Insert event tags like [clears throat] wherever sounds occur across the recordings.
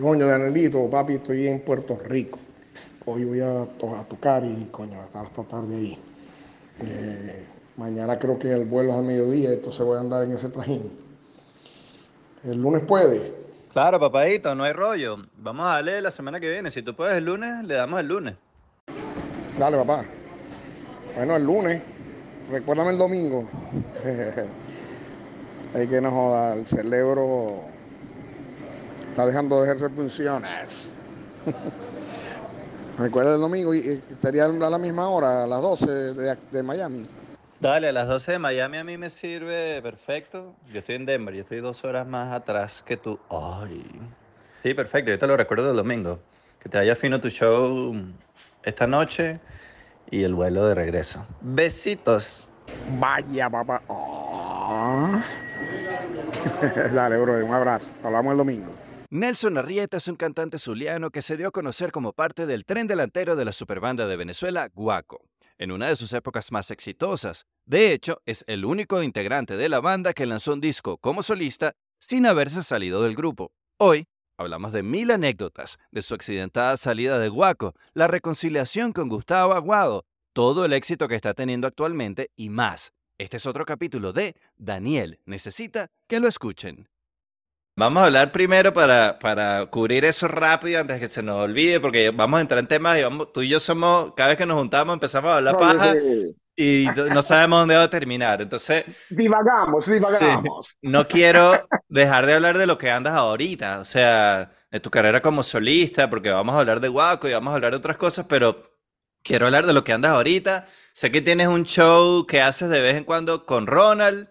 Coño, Danielito, papi, estoy en Puerto Rico. Hoy voy a, a tocar y, coño, a estar esta tarde ahí. Eh, mañana creo que el vuelo es al mediodía, entonces voy a andar en ese trajín. ¿El lunes puede? Claro, papadito, no hay rollo. Vamos a darle la semana que viene. Si tú puedes el lunes, le damos el lunes. Dale, papá. Bueno, el lunes. Recuérdame el domingo. [laughs] Hay que no joda, el cerebro está dejando de ejercer funciones. [laughs] Recuerda el domingo y estaría a la misma hora, a las 12 de, de, Miami. Dale, a las 12 de Miami a mí me sirve perfecto. Yo estoy en Denver, yo estoy dos horas más atrás que tú. Ay. Sí, perfecto, yo te lo recuerdo el domingo. Que te vaya fino tu show esta noche y el vuelo de regreso. Besitos. Vaya, papá. Oh. [laughs] Dale, bro, un abrazo. Hablamos el domingo. Nelson Arrieta es un cantante zuliano que se dio a conocer como parte del tren delantero de la superbanda de Venezuela, Guaco, en una de sus épocas más exitosas. De hecho, es el único integrante de la banda que lanzó un disco como solista sin haberse salido del grupo. Hoy hablamos de mil anécdotas, de su accidentada salida de Guaco, la reconciliación con Gustavo Aguado, todo el éxito que está teniendo actualmente y más. Este es otro capítulo de Daniel necesita que lo escuchen. Vamos a hablar primero para, para cubrir eso rápido antes que se nos olvide, porque vamos a entrar en temas y vamos, tú y yo somos, cada vez que nos juntamos empezamos a hablar paja y no sabemos dónde va a terminar. Entonces, divagamos, divagamos. no quiero dejar de hablar de lo que andas ahorita, o sea, de tu carrera como solista, porque vamos a hablar de Guaco y vamos a hablar de otras cosas, pero quiero hablar de lo que andas ahorita. Sé que tienes un show que haces de vez en cuando con Ronald.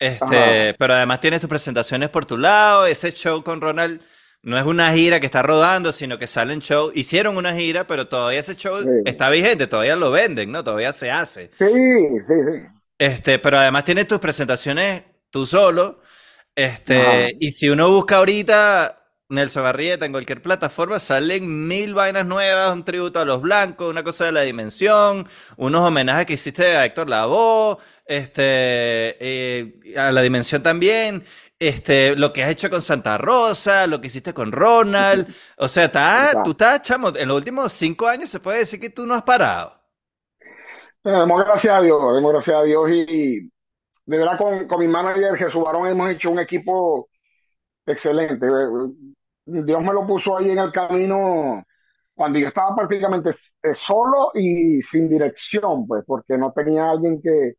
Este, pero además tienes tus presentaciones por tu lado. Ese show con Ronald no es una gira que está rodando, sino que salen show. Hicieron una gira, pero todavía ese show está vigente, todavía lo venden, ¿no? Todavía se hace. Sí, sí, sí. Este, pero además tienes tus presentaciones tú solo. Este, y si uno busca ahorita Nelson Arrieta en cualquier plataforma salen mil vainas nuevas, un tributo a los blancos, una cosa de la dimensión, unos homenajes que hiciste a Héctor Lavoe, este, eh, a la dimensión también, este, lo que has hecho con Santa Rosa, lo que hiciste con Ronald, o sea, [laughs] tú estás, chamo, en los últimos cinco años se puede decir que tú no has parado. Demos gracias a Dios, demos gracias a Dios y de verdad con, con mi manager Jesús Barón hemos hecho un equipo excelente. Dios me lo puso ahí en el camino cuando yo estaba prácticamente eh, solo y sin dirección, pues, porque no tenía alguien que,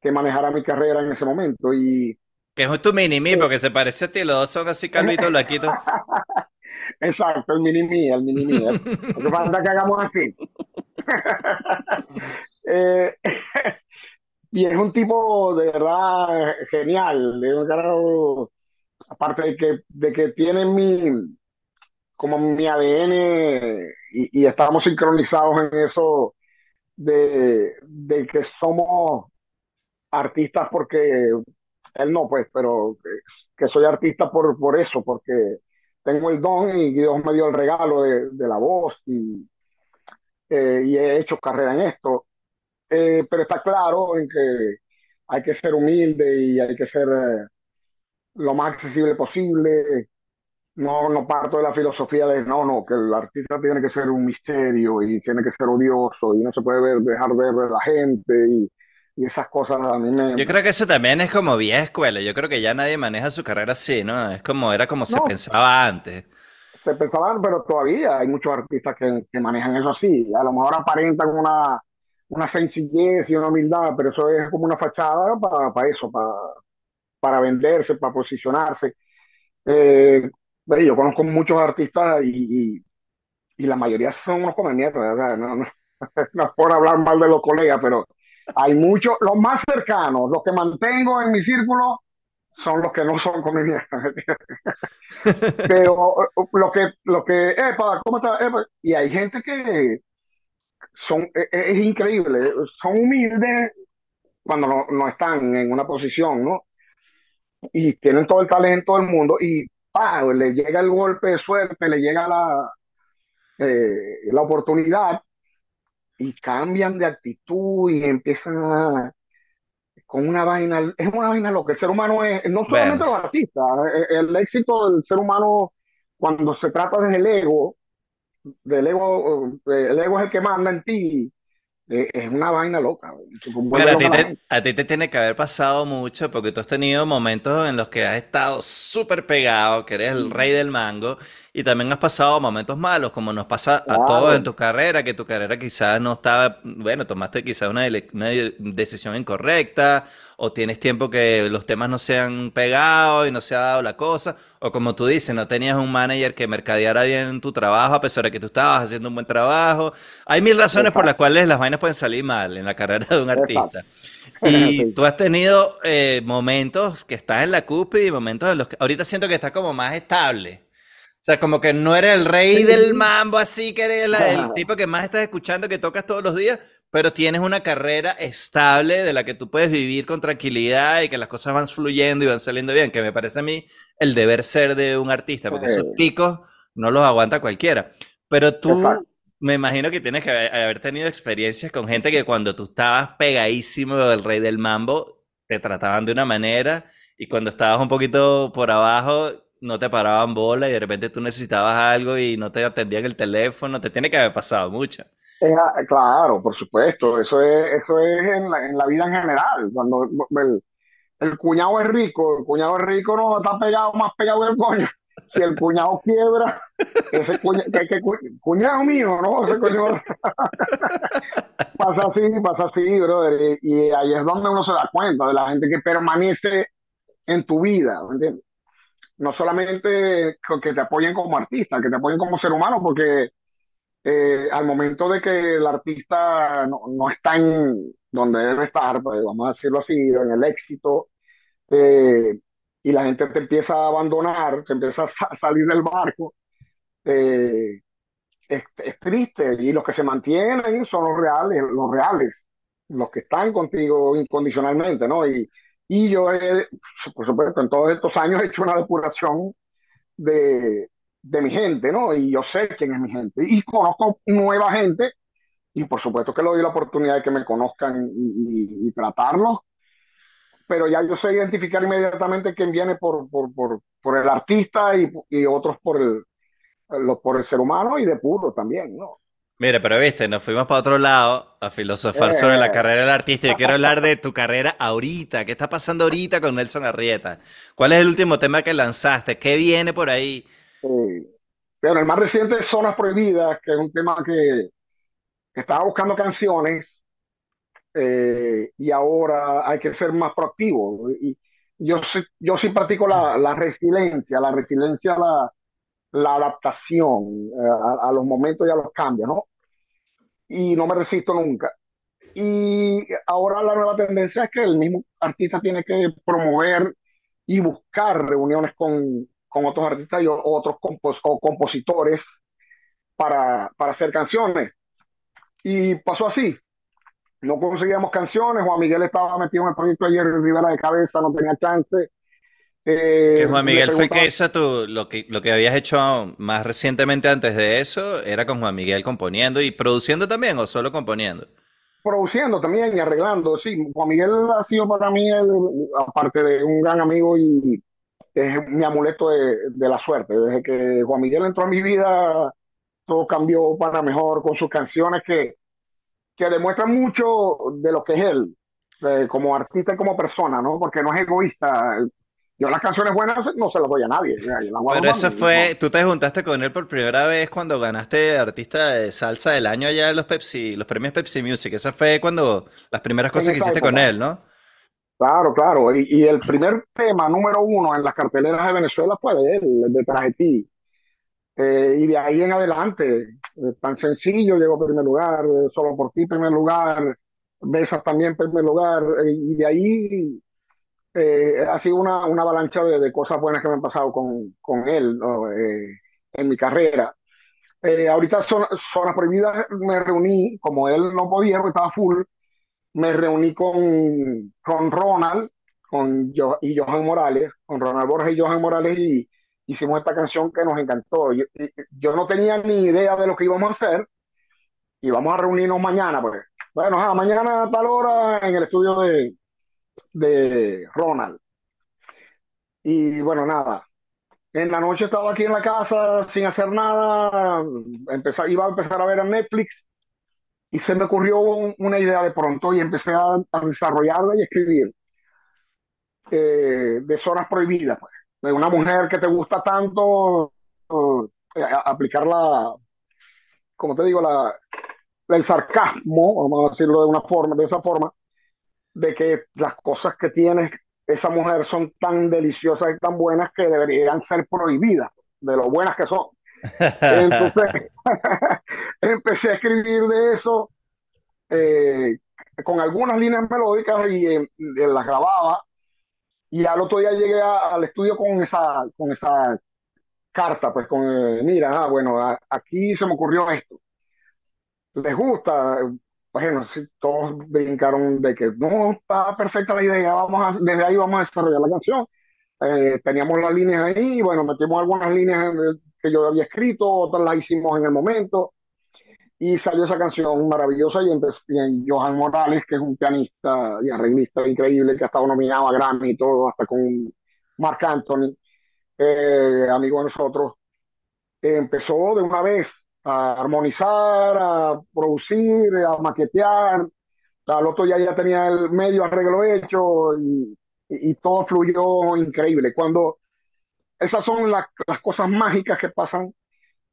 que manejara mi carrera en ese momento. Y, que es tu mini-me, porque se parece a ti, los dos son así calvitos, [laughs] laquitos. Exacto, el mini-me, el mini-me. [laughs] Lo que falta que hagamos así. [laughs] eh, y es un tipo de verdad genial, de un carajo aparte de que, de que tienen mi, como mi ADN y, y estamos sincronizados en eso de, de, que somos artistas porque él no, pues, pero que, soy artista por, por eso, porque tengo el don y Dios me dio el regalo de, de la voz y, eh, y, he hecho carrera en esto. Eh, pero está claro en que hay que ser humilde y hay que ser eh, lo más accesible posible. No, no parto de la filosofía de no, no, que el artista tiene que ser un misterio y tiene que ser odioso y no se puede ver, dejar ver a la gente y, y esas cosas a mí me... Yo creo que eso también es como vieja escuela. Yo creo que ya nadie maneja su carrera así, ¿no? Es como, era como se pensaba antes. Se pensaba, pero todavía hay muchos artistas que, que manejan eso así. A lo mejor aparentan una, una sencillez y una humildad, pero eso es como una fachada para, para eso, para, para venderse, para posicionarse. Eh, yo conozco muchos artistas y, y, la mayoría son unos come no, [laughs] no, es por hablar mal de los colegas, pero hay muchos, los más cercanos, los que mantengo en mi círculo, son los que no son come [laughs] pero lo que, lo que, epa, ¿cómo está? y hay gente que son, es, es increíble, son humildes cuando no, no están en una posición, ¿no? Y tienen todo el talento del mundo y ¡pah! le llega el golpe de suerte, le llega la, eh, la oportunidad y cambian de actitud y empiezan con una vaina, es una vaina lo que el ser humano es, no solamente los artistas, eh, el, éxito del ser humano cuando se trata del ego, del ego, eh, el ego es el que manda en ti, eh, es una vaina loca. Pero a ti, te, a ti te tiene que haber pasado mucho porque tú has tenido momentos en los que has estado súper pegado, que eres el rey del mango, y también has pasado momentos malos, como nos pasa a todos en tu carrera, que tu carrera quizás no estaba, bueno, tomaste quizás una, una decisión incorrecta, o tienes tiempo que los temas no se han pegado y no se ha dado la cosa, o como tú dices, no tenías un manager que mercadeara bien tu trabajo a pesar de que tú estabas haciendo un buen trabajo. Hay mil razones por las cuales las vainas pueden salir mal en la carrera de un artista. [laughs] Y tú has tenido eh, momentos que estás en la cúspide y momentos en los que ahorita siento que estás como más estable. O sea, como que no eres el rey del mambo, así que eres el [laughs] tipo que más estás escuchando, que tocas todos los días, pero tienes una carrera estable de la que tú puedes vivir con tranquilidad y que las cosas van fluyendo y van saliendo bien, que me parece a mí el deber ser de un artista, porque esos picos no los aguanta cualquiera. Pero tú, me imagino que tienes que haber tenido experiencias con gente que cuando tú estabas pegadísimo del rey del mambo, te trataban de una manera y cuando estabas un poquito por abajo no te paraban bola y de repente tú necesitabas algo y no te atendían el teléfono, te tiene que haber pasado mucho. Claro, por supuesto, eso es, eso es en la, en la vida en general. Cuando el, el, cuñado es rico, el cuñado es rico, no está pegado, más pegado que el coño. Si el cuñado quiebra, ese cuñado mío, ¿no? Pasa así, pasa así, brother. Y, y ahí es donde uno se da cuenta de la gente que permanece en tu vida, ¿me entiendes? no solamente que te apoyen como artista, que te apoyen como ser humano, porque eh, al momento de que el artista no, está en donde debe estar, pues, vamos a decirlo así, en el éxito, eh, y la gente te empieza a abandonar, te empieza a salir del barco, eh, es, triste, y los que se mantienen son los reales, los reales, los que están contigo incondicionalmente, ¿no? Y, y yo, he, por supuesto, en todos estos años he hecho una depuración de, de mi gente, ¿no? Y yo sé quién es mi gente. Y conozco nueva gente y por supuesto que le doy la oportunidad de que me conozcan y, tratarlos, pero ya yo sé identificar inmediatamente quién viene por, por, por, por el artista y, y, otros por el, por el ser humano y de puro también, ¿no? Mire, pero viste, nos fuimos para otro lado a filosofar sobre la eh. carrera del artista. Yo quiero hablar de tu carrera ahorita. ¿Qué está pasando ahorita con Nelson Arrieta? ¿Cuál es el último tema que lanzaste? ¿Qué viene por ahí? Bueno, el más reciente es Zonas Prohibidas, que es un tema que, estaba buscando canciones eh, y ahora hay que ser más proactivo. Y yo yo sí practico la, resiliencia, la resiliencia la, la adaptación eh, a, los momentos y a los cambios, ¿no? Y no me resisto nunca. Y ahora la nueva tendencia es que el mismo artista tiene que promover y buscar reuniones con, con otros artistas y otros compos o compositores para, para hacer canciones. Y pasó así. No conseguíamos canciones. Juan Miguel estaba metido en el proyecto ayer Rivera de cabeza, no tenía chance. Eh, Juan Miguel fue que eso tú, lo que, lo que habías hecho más recientemente antes de eso, era con Juan Miguel componiendo y produciendo también o solo componiendo. Produciendo también y arreglando, sí. Juan Miguel ha sido para mí, aparte de un gran amigo y es mi amuleto de, la suerte. Desde que Juan Miguel entró a mi vida, todo cambió para mejor con sus canciones que, que demuestran mucho de lo que es él, como artista y como persona, ¿no? Porque no es egoísta. Yo las canciones buenas no se las doy a nadie. Pero eso fue, tú te juntaste con él por primera vez cuando ganaste artista de salsa del año allá en los Pepsi, los premios Pepsi Music. Esa fue cuando las primeras cosas que hiciste con él, ¿no? Claro, claro. Y, el primer tema número uno en las carteleras de Venezuela fue de él, de Traje Ti. Eh, y de ahí en adelante, eh, tan sencillo, llegó a primer lugar, eh, solo por ti primer lugar, Besas también primer lugar, y de ahí eh, ha sido una, una avalancha de, cosas buenas que me han pasado con, con él eh, en mi carrera. Eh, ahorita Zonas Zona Prohibidas me reuní, como él no podía, porque estaba full, me reuní con, con Ronald con y Johan Morales, con Ronald Borges y Johan Morales, y hicimos esta canción que nos encantó. Yo, yo no tenía ni idea de lo que íbamos a hacer, y vamos a reunirnos mañana, pues. Bueno, mañana a tal hora en el estudio de, de Ronald. Y bueno, nada, En la noche estaba aquí en la casa sin hacer nada, empezar, iba a empezar a ver a Netflix y se me ocurrió un- una idea de pronto y empecé a, desarrollarla y escribir eh, de zonas prohibidas, pues. De una mujer que te gusta tanto, eh, aplicar la, como te digo, la, el sarcasmo, vamos a decirlo de una forma, de esa forma, de que las cosas que tiene esa mujer son tan deliciosas y tan buenas que deberían ser prohibidas, de lo buenas que son. Entonces, [laughs] [laughs] empecé a escribir de eso eh, con algunas líneas melódicas y eh, las grababa. Y al otro día llegué a- al estudio con esa, con esa carta, pues con, eh, mira, ah, bueno, a- aquí se me ocurrió esto. ¿Les gusta? Bueno, sí, todos brincaron de que no, está perfecta la idea, vamos a, desde ahí vamos a desarrollar la canción. Eh, teníamos las líneas ahí, bueno, metimos algunas líneas que yo había escrito, otras las hicimos en el momento, y salió esa canción maravillosa y, empezó, y Johan Morales, que es un pianista y arreglista increíble, que ha estado nominado a Grammy y todo, hasta con Marc Anthony, eh, amigo de nosotros, eh, empezó de una vez a armonizar, a producir, a maquetear. Al otro día ya tenía el medio arreglo hecho y, y- y todo fluyó increíble. Cuando esas son las, las cosas mágicas que pasan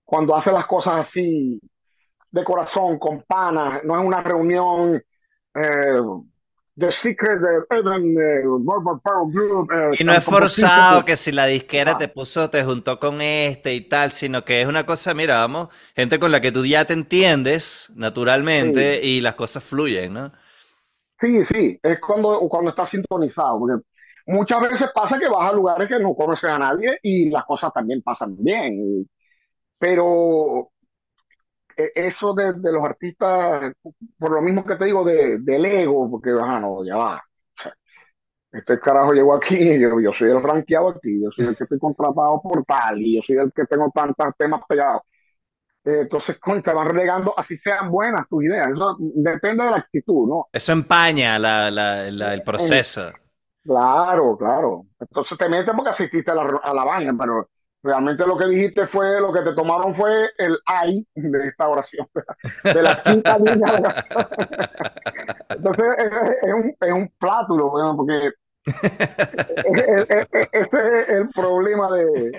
cuando hace las cosas así de corazón, con panas, no es una reunión eh, The Secret de Evan, eh, Group, eh, Y no es forzado que si la disquera Ah. te puso, te juntó con este y tal, sino que es una cosa, mira, vamos, gente con la que tú ya te entiendes naturalmente y las cosas fluyen, ¿no? Sí, sí, es cuando, cuando estás sintonizado, porque muchas veces pasa que vas a lugares que no conoces a nadie y las cosas también pasan bien, y- pero eh, eso de, de los artistas, por lo mismo que te digo de, del ego, porque, ah, no, ya va, este carajo llegó aquí, yo, yo soy el rankeado aquí, yo soy el que estoy contratado por tal, y yo soy el que tengo tantos temas pegados. Eh, entonces, te van relegando, así sean buenas tus ideas, eso depende de la actitud, ¿no? Eso empaña la- la- la- el proceso. Claro, claro. Entonces te metes porque asististe a la, a la vaina, pero realmente lo que dijiste fue, lo que te tomaron fue el ay de esta oración, [laughs] de la quinta línea. Entonces es, es un, es un plátulo, weón, porque es- es- es- ese es el problema de...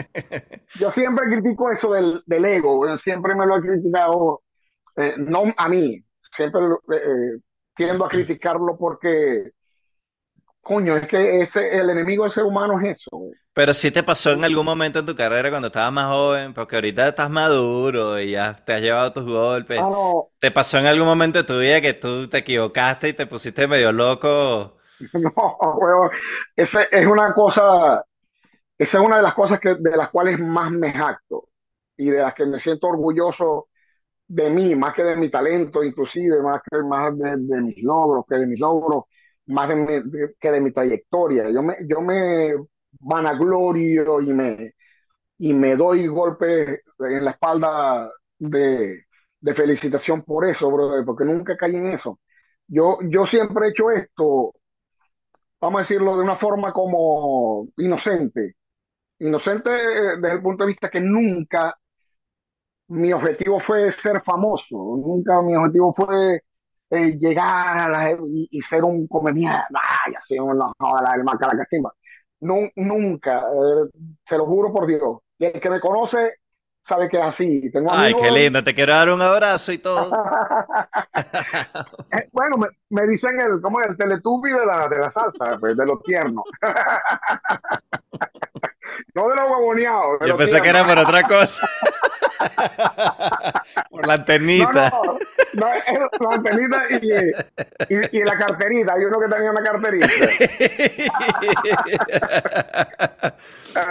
Yo siempre critico eso del, del ego, siempre me lo he criticado, eh, no a mí, siempre eh, eh, tiendo a criticarlo porque... Coño, es que ese, el enemigo del ser humano es eso. Pero sí te pasó en algún momento en tu carrera cuando estabas más joven, porque ahorita estás maduro y ya te has llevado tus golpes. Ah, no, ¿Te pasó en algún momento de tu vida que tú te equivocaste y te pusiste medio loco? [laughs] no, huevón. Ese es una cosa, esa es una de las cosas que, de las cuales más me jacto y de las que me siento orgulloso de mí, más que de mi talento, inclusive, más que más de, de mis logros, que de mis logros, más de mi- que de mi trayectoria. Yo me, yo me vanaglorio y me, y me doy golpes en la espalda de, de felicitación por eso, brother, porque nunca caí en eso. Yo, yo siempre he hecho esto, vamos a decirlo de una forma como inocente. Inocente eh, desde el punto de vista que nunca mi objetivo fue ser famoso, nunca mi objetivo fue eh, llegar a la, y, y ser un comediante, ay, así una joda, el macalacachimba. Nu- nunca, eh, se lo juro por Dios. Y el que me conoce sabe que es así. Tengo Ay, qué lindo, te quiero dar un abrazo y todo. [laughs] eh, bueno, me, me dicen el, como el teletubi de la, de la salsa, pues, de lo tierno. [laughs] no de lo huevoneado, de Yo pensé que era por otra cosa. [laughs] Por la No, antenita. no, no, es la antenita y, y, y la carterita. Hay uno que tenía una carterita. [laughs]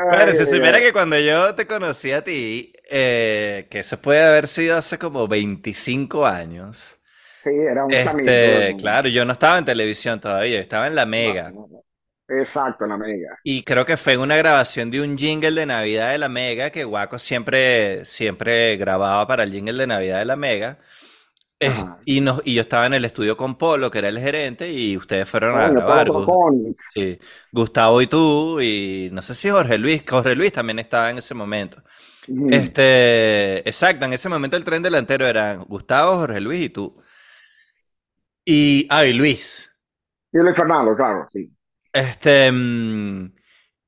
Bueno, si supiera que cuando yo te conocí a ti, eh, que eso puede haber sido hace como 25 años. Sí, era un. Este, claro, yo no estaba en televisión todavía, yo estaba en la No, Mega. no, no. Exacto, en la mega. Y creo que fue en una grabación de un jingle de Navidad de la Mega, que Guaco siempre, siempre grababa para el jingle de Navidad de la Mega. y, nos, y yo estaba en el estudio con Polo, que era el gerente, y ustedes fueron a grabar. Sí, Gustavo y tú, y no sé si Jorge Luis, Jorge Luis también estaba en ese momento. Este, exacto, en ese momento el tren delantero era Gustavo, Jorge Luis y tú. Y, ah, y Luis. Y Luis Fernando, claro, sí. Este, mm,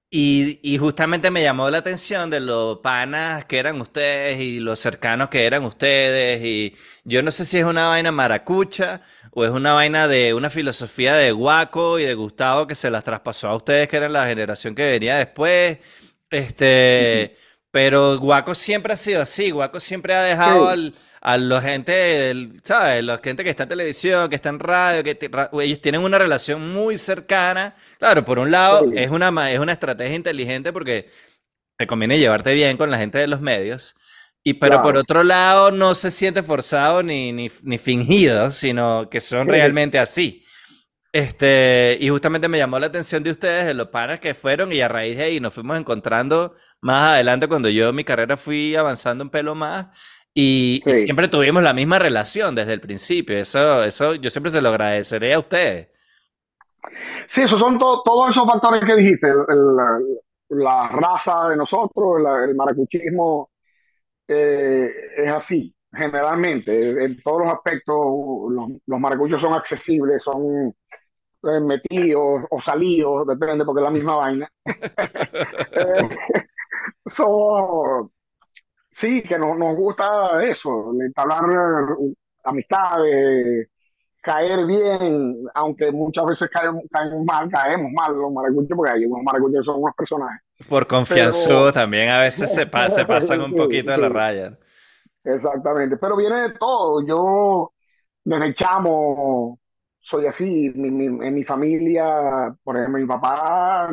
y, justamente me llamó la atención de los panas que eran ustedes y los cercanos que eran ustedes. Y yo no sé si es una vaina maracucha o es una vaina de una filosofía de Guaco y de Gustavo que se las traspasó a ustedes, que eran la generación que venía después. Este, pero Guaco siempre ha sido así. Guaco siempre ha dejado al a la gente, ¿sabes? La gente que está en televisión, que está en radio, que ellos tienen una relación muy cercana. Claro, por un lado es, una, es una estrategia inteligente porque te conviene llevarte bien con la gente de los medios. Y pero por otro lado no se siente forzado ni, ni, fingido, sino que son realmente así. Este, y justamente me llamó la atención de ustedes, de los panas que fueron, y a raíz de ahí nos fuimos encontrando más adelante cuando yo en mi carrera fui avanzando un pelo más y, siempre tuvimos la misma relación desde el principio. Eso, eso yo siempre se lo agradeceré a ustedes. Sí, esos son todos esos factores que dijiste. la, raza de nosotros, el maracuchismo eh, es así, generalmente. En todos los aspectos, los, los maracuchos son accesibles, son eh, metidos o salidos, depende, porque es la misma vaina. [laughs] Eh, son sí, que nos, nos gusta eso, entablar amistades, caer bien, aunque muchas veces caemos, mal, caemos mal los maracuchos, porque hay unos maracuchos son unos personajes. Por confianza también a veces se, pasan un [laughs] poquito de la raya. Exactamente, pero viene de todo. Yo desde chamo soy así, en mi familia, por ejemplo, mi papá,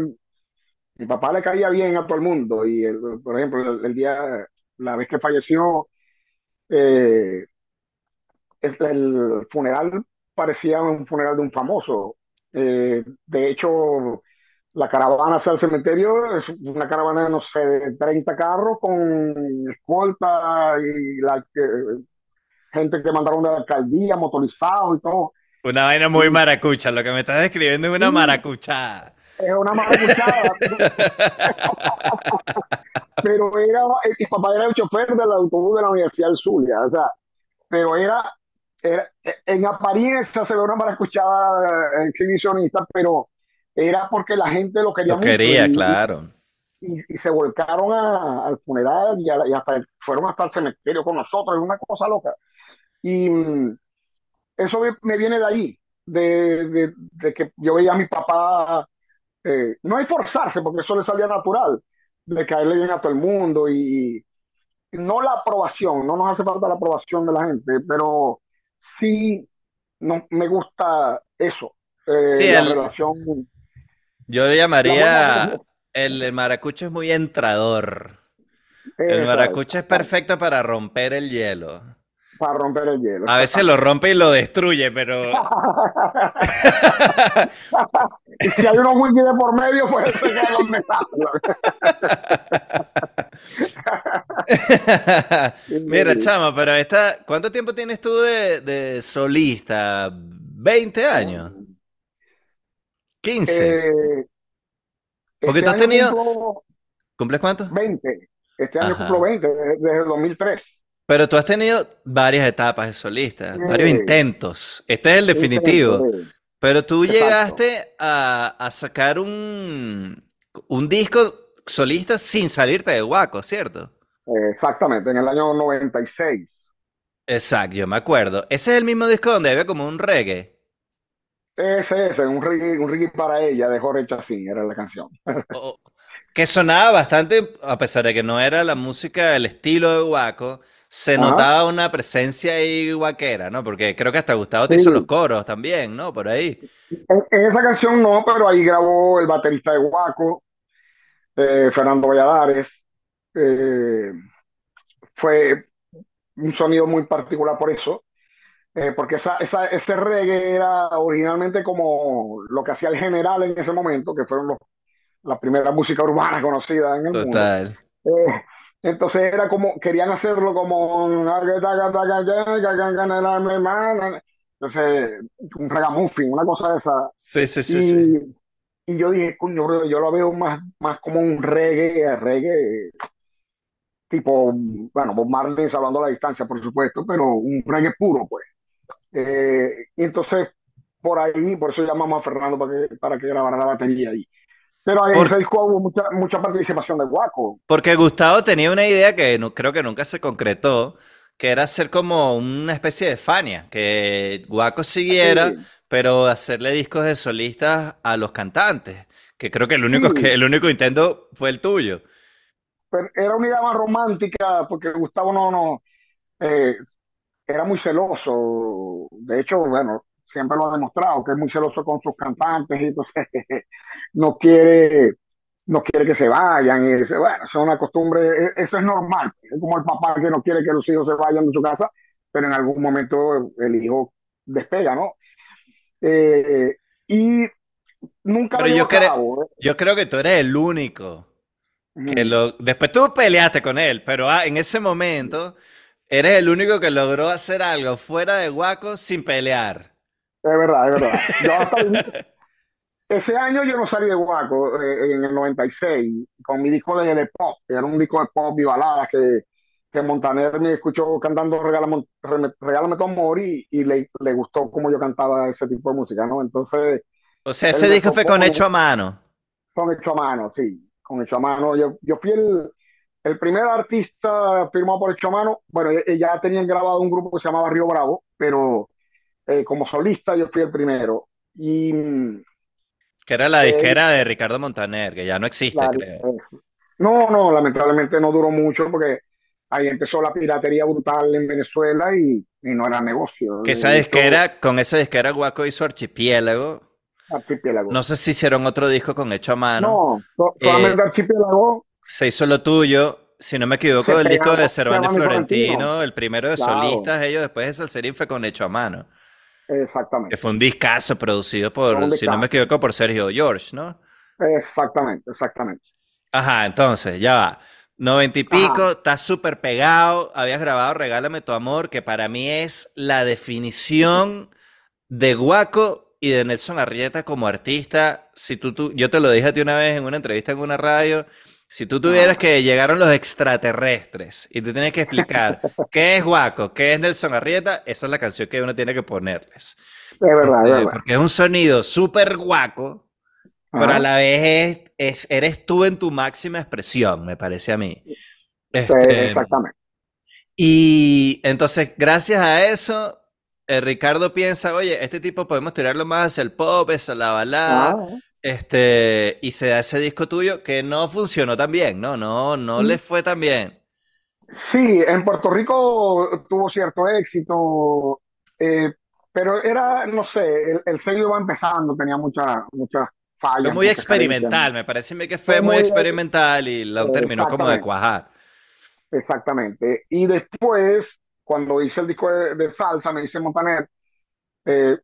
mi papá le caía bien a todo el mundo y, por ejemplo, el día la vez que falleció, eh, el funeral parecía un funeral de un famoso. Eh, de hecho, la caravana hacia el cementerio es una caravana de, no sé, de 30 carros con escolta y la gente que mandaron de la alcaldía, motorizados y todo. Una vaina muy maracucha, lo que me estás describiendo es una maracuchada. Es una maracuchada. [laughs] pero era, mi papá era el chofer del autobús de la Universidad del Zulia, o sea, pero era, en apariencia se ve una maracuchada eh, exhibicionista, pero era porque la gente lo quería lo quería, claro. Y, se volcaron al funeral y, hasta fueron hasta el cementerio con nosotros, es una cosa loca. Y mm, eso me, viene de ahí, de, de, que yo veía a mi papá, eh, no hay forzarse, porque eso le salía natural, de caerle bien a todo el mundo y, no la aprobación, no nos hace falta la aprobación de la gente, pero sí no, me gusta eso, eh, la relación. Yo le llamaría, el, maracucho es muy entrador. El maracucho es perfecto para romper el hielo para romper el hielo. A veces lo rompe y lo destruye, pero. [laughs] y si hay unos wiki de por medio, pues se quedan los Mira, chama, pero esta, ¿cuánto tiempo tienes tú de, solista? ¿20 años? ¿15? Eh, Porque tú has este tenido. ¿Cumples cuánto? 20. Este año cumplo 20, desde el 2003. Pero tú has tenido varias etapas de solista, varios intentos. Este es el definitivo. Pero tú llegaste a, sacar un, un disco solista sin salirte de Guaco, ¿cierto? Exactamente, en el año 96. Exacto, yo me acuerdo. Ese es el mismo disco donde había como un reggae. Ese, ese, un reggae, un reggae para ella de Jorge Chacín, era la canción. que sonaba bastante, a pesar de que no era la música, el estilo de Guaco, se notaba una presencia ahí guaquera, ¿no? Porque creo que hasta Gustavo te hizo los coros también, ¿no? Por ahí. En, esa canción no, pero ahí grabó el baterista de Guaco, eh, Fernando Valladares. Eh, fue un sonido muy particular por eso, eh, porque esa, ese reggae era originalmente como lo que hacía el general en ese momento, que fueron los, la primera música urbana conocida en el Total. mundo. Entonces era como, querían hacerlo como entonces un regamuffin, una cosa de esa. Sí, sí, sí, Y, sí. y yo dije, coño, bro, yo lo veo más, más como un reggae, reggae tipo, bueno, Bob Marley salvando la distancia, por supuesto, pero un reggae puro, pues. Eh, y entonces, por ahí, por eso llamamos a Fernando para que, para que grabara la batería ahí. Pero en Por- ese disco hubo mucha, mucha participación de Guaco. Porque Gustavo tenía una idea que no, creo que nunca se concretó, que era hacer como una especie de Fania, que Guaco siguiera, Sí. pero hacerle discos de solistas a los cantantes, que creo que el único, Sí. que, el único intento fue el tuyo. Pero era una idea más romántica porque Gustavo no, no, eh, era muy celoso. De hecho, bueno, siempre lo ha demostrado, que es muy celoso con sus cantantes y entonces [laughs] no quiere, no quiere que se vayan. Y dice, bueno, eso es una costumbre, e- eso es normal. Es como el papá que no quiere que los hijos se vayan de su casa, pero en algún momento el hijo despega, ¿no? Eh, y nunca Pero yo creo, cabo. ¿eh? yo creo que tú eres el único que lo... Después tú peleaste con él, pero ah, en ese momento eres el único que logró hacer algo fuera de Guaco sin pelear. Es verdad, es verdad. Yo [laughs] hasta el- ese año yo no salí de Guaco, eh, en el 96, con mi disco de, de pop, era un disco de pop y baladas que, que Montaner me escuchó cantando Regálame, Re- Regálame tu amor y, y le, le gustó cómo yo cantaba ese tipo de música, ¿no? Entonces, O sea, ese disco fue con hecho a mano. con hecho a mano, sí, con hecho a mano. Yo, yo fui el, el primer artista firmado por hecho a mano. Bueno, ya tenían grabado un grupo que se llamaba Río Bravo, pero eh, como solista yo fui el primero. Y Que era la eh, disquera de Ricardo Montaner, que ya no existe, La- creo. eh, no, no, lamentablemente no duró mucho porque ahí empezó la piratería brutal en Venezuela y, y no era negocio. Que esa disquera, con esa disquera Guaco hizo Archipiélago. Archipiélago. No sé si hicieron otro disco con hecho a mano. No, Eh, solamente Archipiélago, Se hizo lo tuyo. Si no me equivoco, el disco de y Florentino, Florentino. el primero de Claro. solistas, ellos después de Salserín fue con hecho a mano. Que exactamente. fue un discazo producido por, si no me equivoco, por Sergio George, ¿no? Exactamente, exactamente. Ajá, entonces, ya va. Noventa y pico, estás súper pegado. Habías grabado Regálame tu amor, que para mí es la definición de Guaco y de Nelson Arrieta como artista. Si tú, tú- yo te lo dije a ti una vez en una entrevista en una radio. Si tú tuvieras que llegaron los extraterrestres y tú tienes que explicar qué es Guaco, qué es Nelson Arrieta, esa es la canción que uno tiene que ponerles. Es verdad, es Eh, verdad. porque es un sonido súper guaco, pero a la vez es, es- eres tú en tu máxima expresión, me parece a mí. Este, exactamente. y entonces, gracias a eso, eh, Ricardo piensa, oye, este tipo podemos tirarlo más hacia el pop, hacia la balada, Ah, este, y se da ese disco tuyo que no funcionó tan bien, ¿no? No, no le fue tan bien. Sí, en Puerto Rico tuvo cierto éxito, eh, pero era, no sé, el, el sello iba empezando, tenía muchas muchas Fue fallas, muy muchas experimental, me parece que fue Fue muy muy, experimental y lo terminó como de cuajar. exactamente. Y después, cuando hice el disco de, de salsa, me dice Montaner, eh,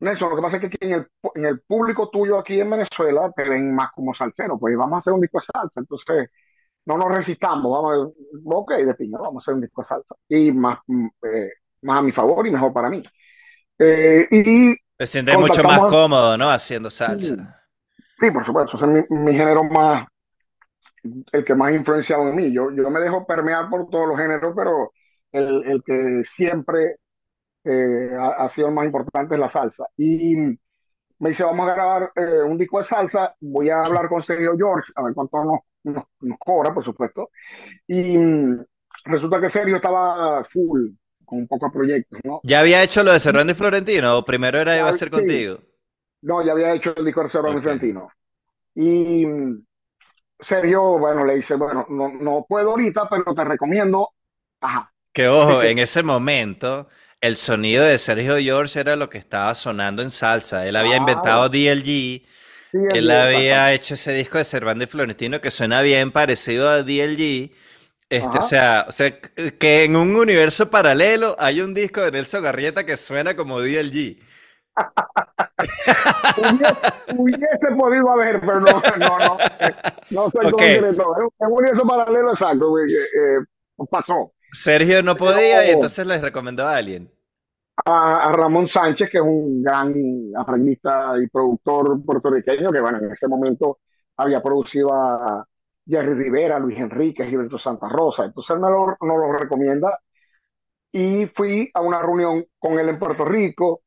Nelson, lo que pasa es que aquí en el, en el público tuyo aquí en Venezuela te ven más como salsero, pues vamos a hacer un disco de salsa, entonces no nos resistamos, vamos, a- ok, de piña, vamos a hacer un disco de salsa. Y más, mm, eh, más a mi favor y mejor para mí. Eh, y Te sientes mucho más cómodo, ¿no? Haciendo sí, salsa. sí, por supuesto, ese es mi, mi género más, el que más ha influenciado en mí. Yo, yo me dejo permear por todos los géneros, pero el, el que siempre eh, ha, ha sido el más importante es la salsa. Y me dice, vamos a grabar eh, un disco de salsa, voy a hablar con Sergio George, a ver cuánto nos, nos, nos cobra, por supuesto. Y mm, resulta que Sergio estaba full, con pocos proyectos, ¿no? ¿Ya había hecho lo de Servando y Florentino o primero era iba a ser sí, contigo? no, ya había hecho el disco de Cerro Ok. Florentino. Y mm, Sergio, bueno, le dice, bueno, no, no puedo ahorita, pero te recomiendo, ajá. Que ojo, en ese momento el sonido de Sergio George era lo que estaba sonando en salsa. Él había inventado claro, DLG, sí, él había hecho ese disco de Servando y Florentino que suena bien parecido a DLG. Este, o sea, o sea, que en un universo paralelo hay un disco de Nelson Garrieta que suena como DLG. hubiese, podido haber, pero no, no, no. No soy [laughs] okay. concreto. Es un universo paralelo exacto. Eh, pasó. Sergio no podía y entonces les recomendó a alguien. A, Ramón Sánchez, que es un gran arreglista y productor puertorriqueño, que bueno, en ese momento había producido a Jerry Rivera, Luis Enrique, Gilberto Santa Rosa. Entonces él me lo, nos lo recomienda y fui a una reunión con él en Puerto Rico.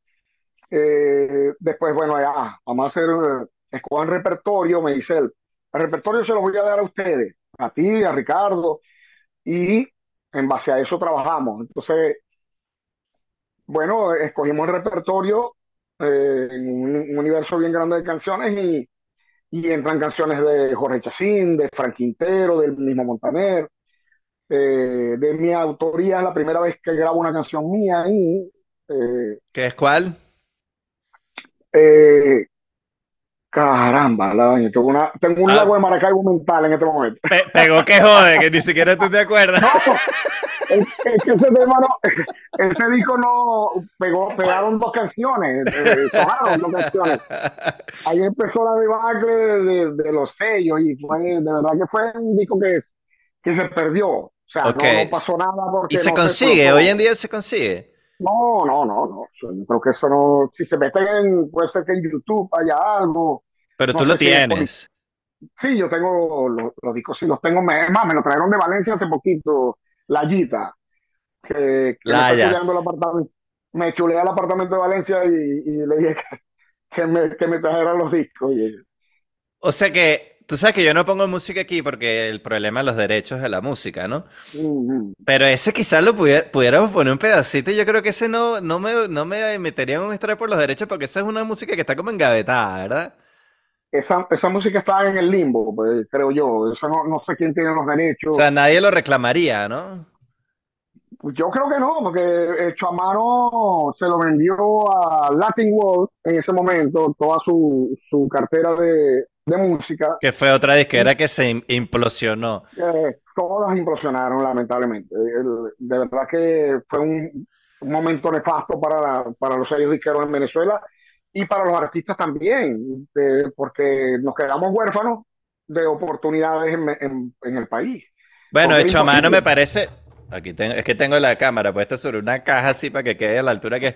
Eh, después, bueno, ya, vamos a hacer, escoger repertorio, me dice él. El repertorio se lo voy a dar a ustedes, a ti, a Ricardo, y en base a eso trabajamos. Entonces, bueno, escogimos el repertorio eh, en un, universo bien grande de canciones y, y entran canciones de Jorge Chacín, de Frank Quintero, del mismo Montaner, eh, de mi autoría, es la primera vez que grabo una canción mía y... Eh, ¿Qué es cuál? Eh, caramba, la tengo, una, tengo un ah. lago de Maracaibo mental en este momento. pegó que jode, que ni siquiera tú te acuerdas. [laughs] es, que ese tema no, ese disco no pegó, pegaron dos canciones, eh, dos canciones. Ahí empezó la debacle de, de, los sellos y fue, de verdad que fue un disco que, que se perdió. O sea, no, pasó nada porque. ¿Y se consigue? ¿Hoy en día se consigue? No, no, no, no. Yo creo que eso no. Si se meten en. Puede ser que en YouTube haya algo. Pero tú lo tienes. sí, yo tengo los, discos, sí los tengo. Es más, me lo trajeron de Valencia hace poquito. La Yita, que, que me, el apartamento, me chulea el apartamento de Valencia y, le dije que, me, que me trajeran los discos. O sea que tú sabes que yo no pongo música aquí porque el problema es los derechos de la música, ¿no? Pero ese quizás lo pudiéramos poner un pedacito y yo creo que ese no, no, me, no me metería en un extra por los derechos porque esa es una música que está como engavetada, ¿verdad? esa, esa música está en el limbo, pues, creo yo. Eso no, no sé quién tiene los derechos. O sea, nadie lo reclamaría, ¿no? Pues yo creo que no, porque hecho a mano se lo vendió a Latin World en ese momento, toda su, su cartera de, de música. Que fue otra disquera que se implosionó. Eh, todas implosionaron, lamentablemente. de verdad que fue un, un momento nefasto para, para los sellos disqueros en Venezuela y para los artistas también, porque nos quedamos huérfanos de oportunidades en, en, el país. Bueno, hecho a mano me parece, aquí tengo, es que tengo la cámara puesta sobre una caja así para que quede a la altura que...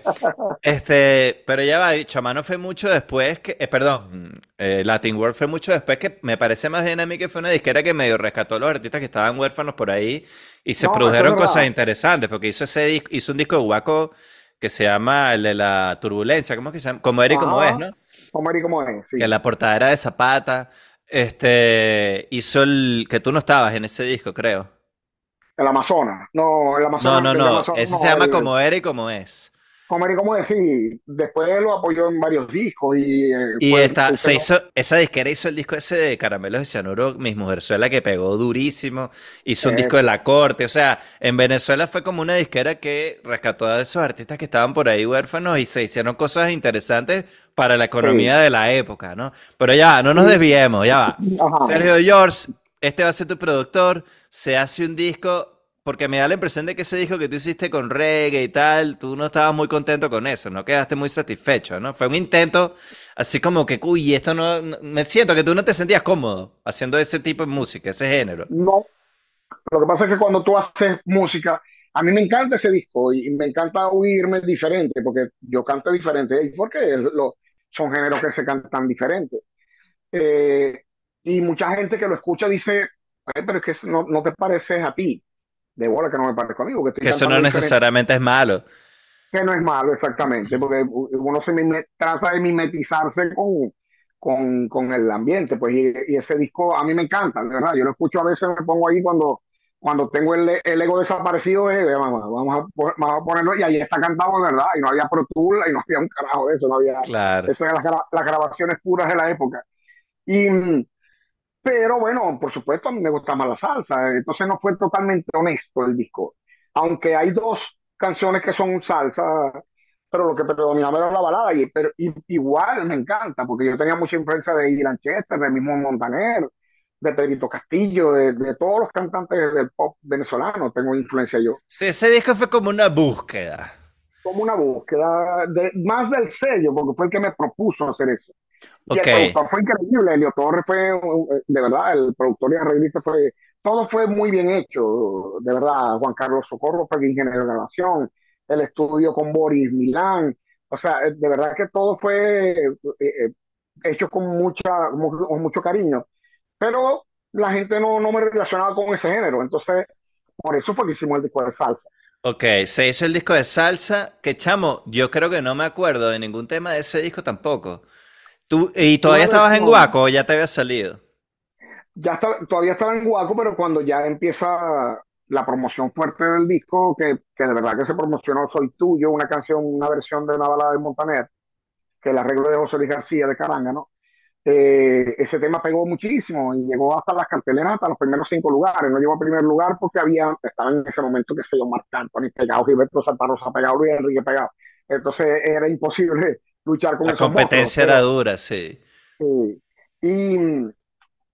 este, pero ya va, hecho a mano fue mucho después que, eh, perdón, eh, Latin World fue mucho después que me parece más bien a mí que fue una disquera que medio rescató a los artistas que estaban huérfanos por ahí y se produjeron cosas interesantes, porque hizo ese disco, hizo un disco de Guaco que se llama el de la turbulencia, ¿cómo es que se llama? Como era y como es, ¿no? Como era y como es, sí. Que la portada era de Zapata. Este, hizo el, que tú no estabas en ese disco, creo. El Amazonas. No, el Amazonas. No, no, no. ese se llama Como era y como es. Como y como decir, después lo apoyó en varios discos y... Eh, y esta, se hizo, esa disquera hizo el disco ese de Caramelos de Cianuro, Mis Mujerzuela, que pegó durísimo, hizo un disco de La Corte, o sea, en Venezuela fue como una disquera que rescató a esos artistas que estaban por ahí huérfanos y se hicieron cosas interesantes para la economía de la época, ¿no? Pero ya, no nos desviemos, ya va. Sergio George, este va a ser tu productor, se hace un disco porque me da la impresión de que ese disco que tú hiciste con reggae y tal, tú no estabas muy contento con eso, no quedaste muy satisfecho, ¿no? Fue un intento así como que, uy, esto no, me siento que tú no te sentías cómodo haciendo ese tipo de música, ese género. No, lo que pasa es que cuando tú haces música, a mí me encanta ese disco y me encanta oírme diferente, porque yo canto diferente, ¿y por qué? son géneros que se cantan diferentes. Eh, y mucha gente que lo escucha dice, pero es que no, no te pareces a ti de bola que no me parezco a mí. que eso no necesariamente es malo. Que no es malo, exactamente, porque uno se trata de mimetizarse con, con, con, el ambiente, pues, y, ese disco a mí me encanta, de verdad. Yo lo escucho a veces, me pongo ahí cuando, cuando tengo el, el ego desaparecido, eh, vamos, a, vamos, a, ponerlo, y ahí está cantado, de verdad, y no había Pro Tool, y no había un carajo de eso, no había. Claro. Eso eran las, las grabaciones puras de la época. Y pero bueno, por supuesto, a mí me gusta más la salsa, entonces no fue totalmente honesto el disco. Aunque hay dos canciones que son salsa, pero lo que predominaba era la balada, y, pero igual me encanta, porque yo tenía mucha influencia de Ilan Chester, de mismo Montaner, de Pedrito Castillo, de, todos los cantantes del pop venezolano, tengo influencia yo. Sí, ese disco fue como una búsqueda. como una búsqueda de, más del sello, porque fue el que me propuso hacer eso. Y el productor fue increíble, Elio Torres fue, uh, de verdad, el productor y arreglista fue, todo fue muy bien hecho, de verdad. Juan Carlos Socorro fue el ingeniero de grabación, el estudio con Boris Milán, o sea, eh, de verdad que todo fue eh, eh, hecho con mucha, con mucho cariño, pero la gente no, no me relacionaba con ese género, entonces por eso fue que hicimos el disco de salsa. ok, se hizo el disco de salsa, que chamo, yo creo que no me acuerdo de ningún tema de ese disco tampoco. ¿Tú, y todavía estabas en Guaco o ya te había salido? ya estaba, todavía estaba en Guaco, pero cuando ya empieza la promoción fuerte del disco, que, que de verdad que se promocionó Soy Tuyo, una canción, una versión de una balada de Montaner, que el arreglo de José Luis García de Caranga, ¿no? Eh, ese tema pegó muchísimo y llegó hasta las carteleras, hasta los primeros cinco lugares. No llegó a primer lugar porque había, estaba en ese momento, que sé yo, Marc Anthony pegado, Gilberto Santa Rosa pegado, Luis Enrique pegado. Entonces era imposible luchar con La esos monstruos, competencia era pero dura, sí. sí. Y,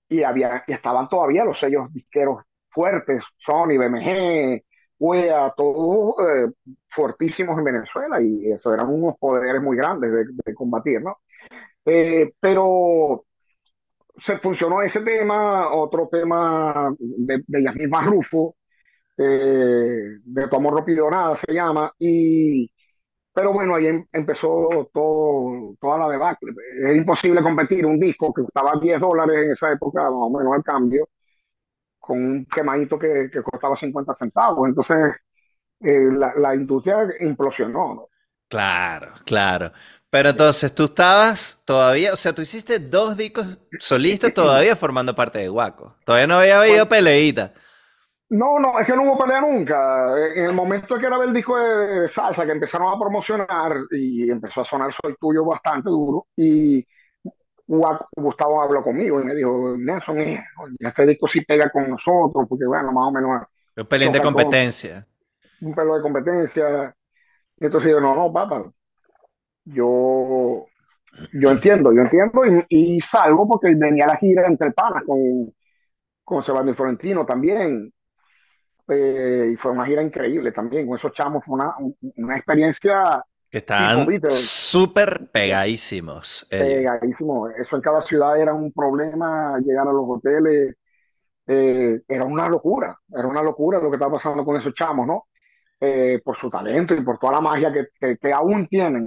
y había, y estaban todavía los sellos disqueros fuertes, Sony, BMG, WEA, todos eh, fuertísimos en Venezuela, y eso eran unos poderes muy grandes de, de combatir, ¿no? Eh, pero se funcionó ese tema, otro tema de, de ellas mismas Rufo, eh, de Tu amor no pidió nada se llama, y, pero bueno, ahí em- empezó todo, toda la debacle. Es imposible competir un disco que costaba 10 dólares en esa época, más o menos al cambio, con un quemadito que, que costaba 50 centavos. Entonces, eh, la, la industria implosionó, ¿no? Claro, claro. Pero entonces tú estabas todavía, o sea, tú hiciste dos discos solistas [laughs] todavía formando parte de Guaco. Todavía no había habido Bueno, peleita. No, no, es que no hubo pelea nunca. En el momento que grabé el disco de, salsa, que empezaron a promocionar y empezó a sonar Soy Tuyo bastante duro, y Gustavo habló conmigo y me dijo, Nelson, eh, este disco sí pega con nosotros, porque bueno, más o menos Un pelín de con competencia. un pelo de competencia. Entonces yo, no, no, papá, yo, yo entiendo, yo entiendo y, y salgo porque venía la gira entre panas con, con Sebastián Florentino también. Eh, y fue una gira increíble también, con esos chamos, fue una, un- una experiencia Que Beatles, súper pegadísimos ellos. pegadísimo. Eso en cada ciudad era un problema, llegar a los hoteles, eh, era una locura, era una locura lo que estaba pasando con esos chamos, ¿no? Eh, por su talento y por toda la magia que, que, que aún tienen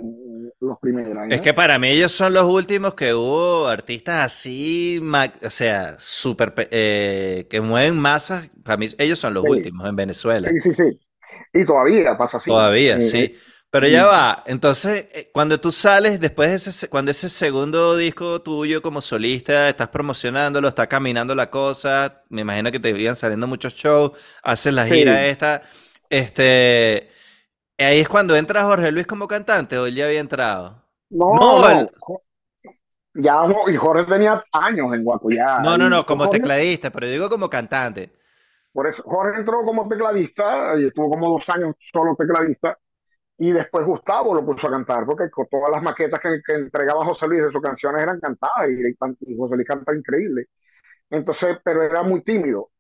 eh, los primeros, Es ¿no? que para mí ellos son los últimos que hubo artistas así, o sea, súper, pe- eh, que mueven masas. Para mí ellos son los Sí, últimos en Venezuela. sí, sí, sí. Y todavía pasa así. Todavía, Eh, sí. eh, Pero ya va. Entonces, eh, cuando tú sales, después de ese, se- cuando ese segundo disco tuyo como solista, estás promocionándolo, está caminando la cosa, me imagino que te iban saliendo muchos shows, haces la gira sí, esta, este, ahí es cuando entra Jorge Luis como cantante, o él ya había entrado. no, No, no. Ya, y Jorge tenía años en Guacuyá. no, no, no, como Jorge, tecladista, pero digo como cantante. por eso, Jorge entró como tecladista y estuvo como dos años solo tecladista. Y después Gustavo lo puso a cantar, porque con todas las maquetas que, que entregaba José Luis de sus canciones eran cantadas y, y José Luis canta increíble. Entonces, pero era muy tímido.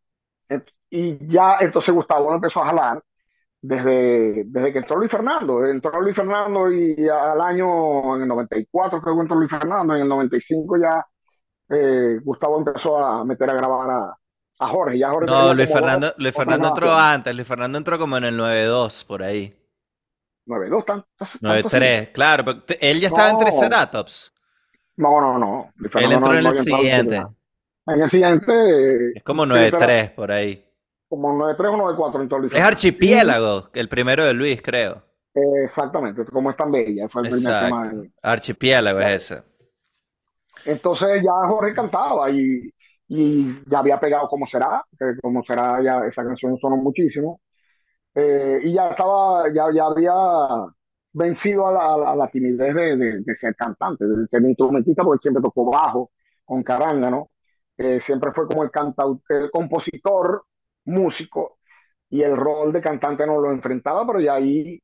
Y ya entonces Gustavo lo empezó a jalar desde, desde que entró Luis Fernando. Entró Luis Fernando y al año, en el 94 creo que entró Luis Fernando, en el 95 ya eh, Gustavo empezó a meter a grabar a, a Jorge. Ya Jorge No, Luis como dos, Fernando, Luis Fernando entró antes, Luis Fernando entró como en el 92, por ahí. 9-2, tanto, tanto así. 93, claro, pero él ya estaba en No, Triceratops. no, no, no. Luis Él Fernando entró no, en el en siguiente. En el siguiente, Es como Triceratops, 93 por ahí. Como 9-3 o 9-4 entró Luis Es Archipiélago, el primero de Luis, creo. eh, exactamente, como es tan bella, fue el primer tema. Archipiélago es ese. Entonces ya Jorge cantaba y, y ya había pegado Como Será, que Como Será ya esa canción sonó muchísimo. Eh, y ya estaba, ya, ya había vencido a la, a la- a la timidez de, de- de ser cantante, de ser instrumentista, porque siempre tocó bajo con caranga, ¿no? Eh, siempre fue como el cantautor, el compositor, músico, y el rol de cantante no lo enfrentaba, pero ya ahí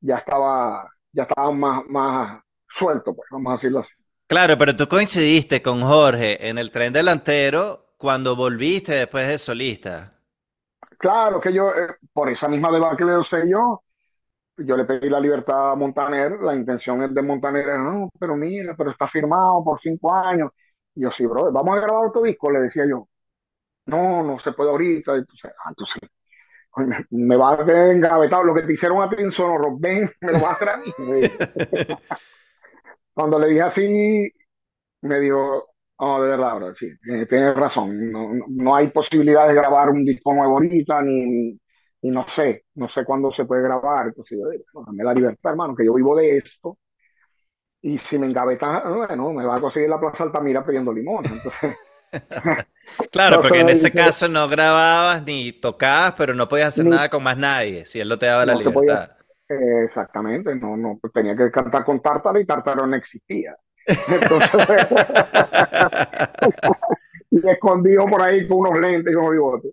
ya estaba, ya estaba más, más suelto, pues, vamos a decirlo así. Claro, pero tú coincidiste con Jorge en el tren delantero cuando volviste después de solista. Claro que yo, eh, por esa misma debacle de los sellos, yo le pedí la libertad a Montaner, la intención es de Montaner, no, pero mira, pero está firmado por cinco años. Y yo, sí, bro, vamos a grabar otro disco, le decía yo. No, no se puede ahorita. Entonces, ah, entonces me, me va a tener engavetado. Lo que te hicieron a ti en Sonoro, ven, me lo va a hacer a mí. [laughs] Cuando le dije así, me dijo, oh, de verdad, bro, sí, eh, tienes razón. No, no, hay posibilidad de grabar un disco nuevo ahorita, ni, y no sé, no sé cuándo se puede grabar. Entonces yo digo, bueno, dame la libertad, hermano, que yo vivo de esto. Y si me engaveta, bueno, me va a conseguir la Plaza Altamira pidiendo limón. Entonces, [laughs] Claro, porque en ese caso no grababas ni tocabas, pero no podías hacer ni, nada con más nadie, si él no te daba la podía, libertad. eh, exactamente, no, no, pues tenía que cantar con Tártaro y Tártaro no existía. Entonces, [laughs] y escondido por ahí con unos lentes y unos bigotes.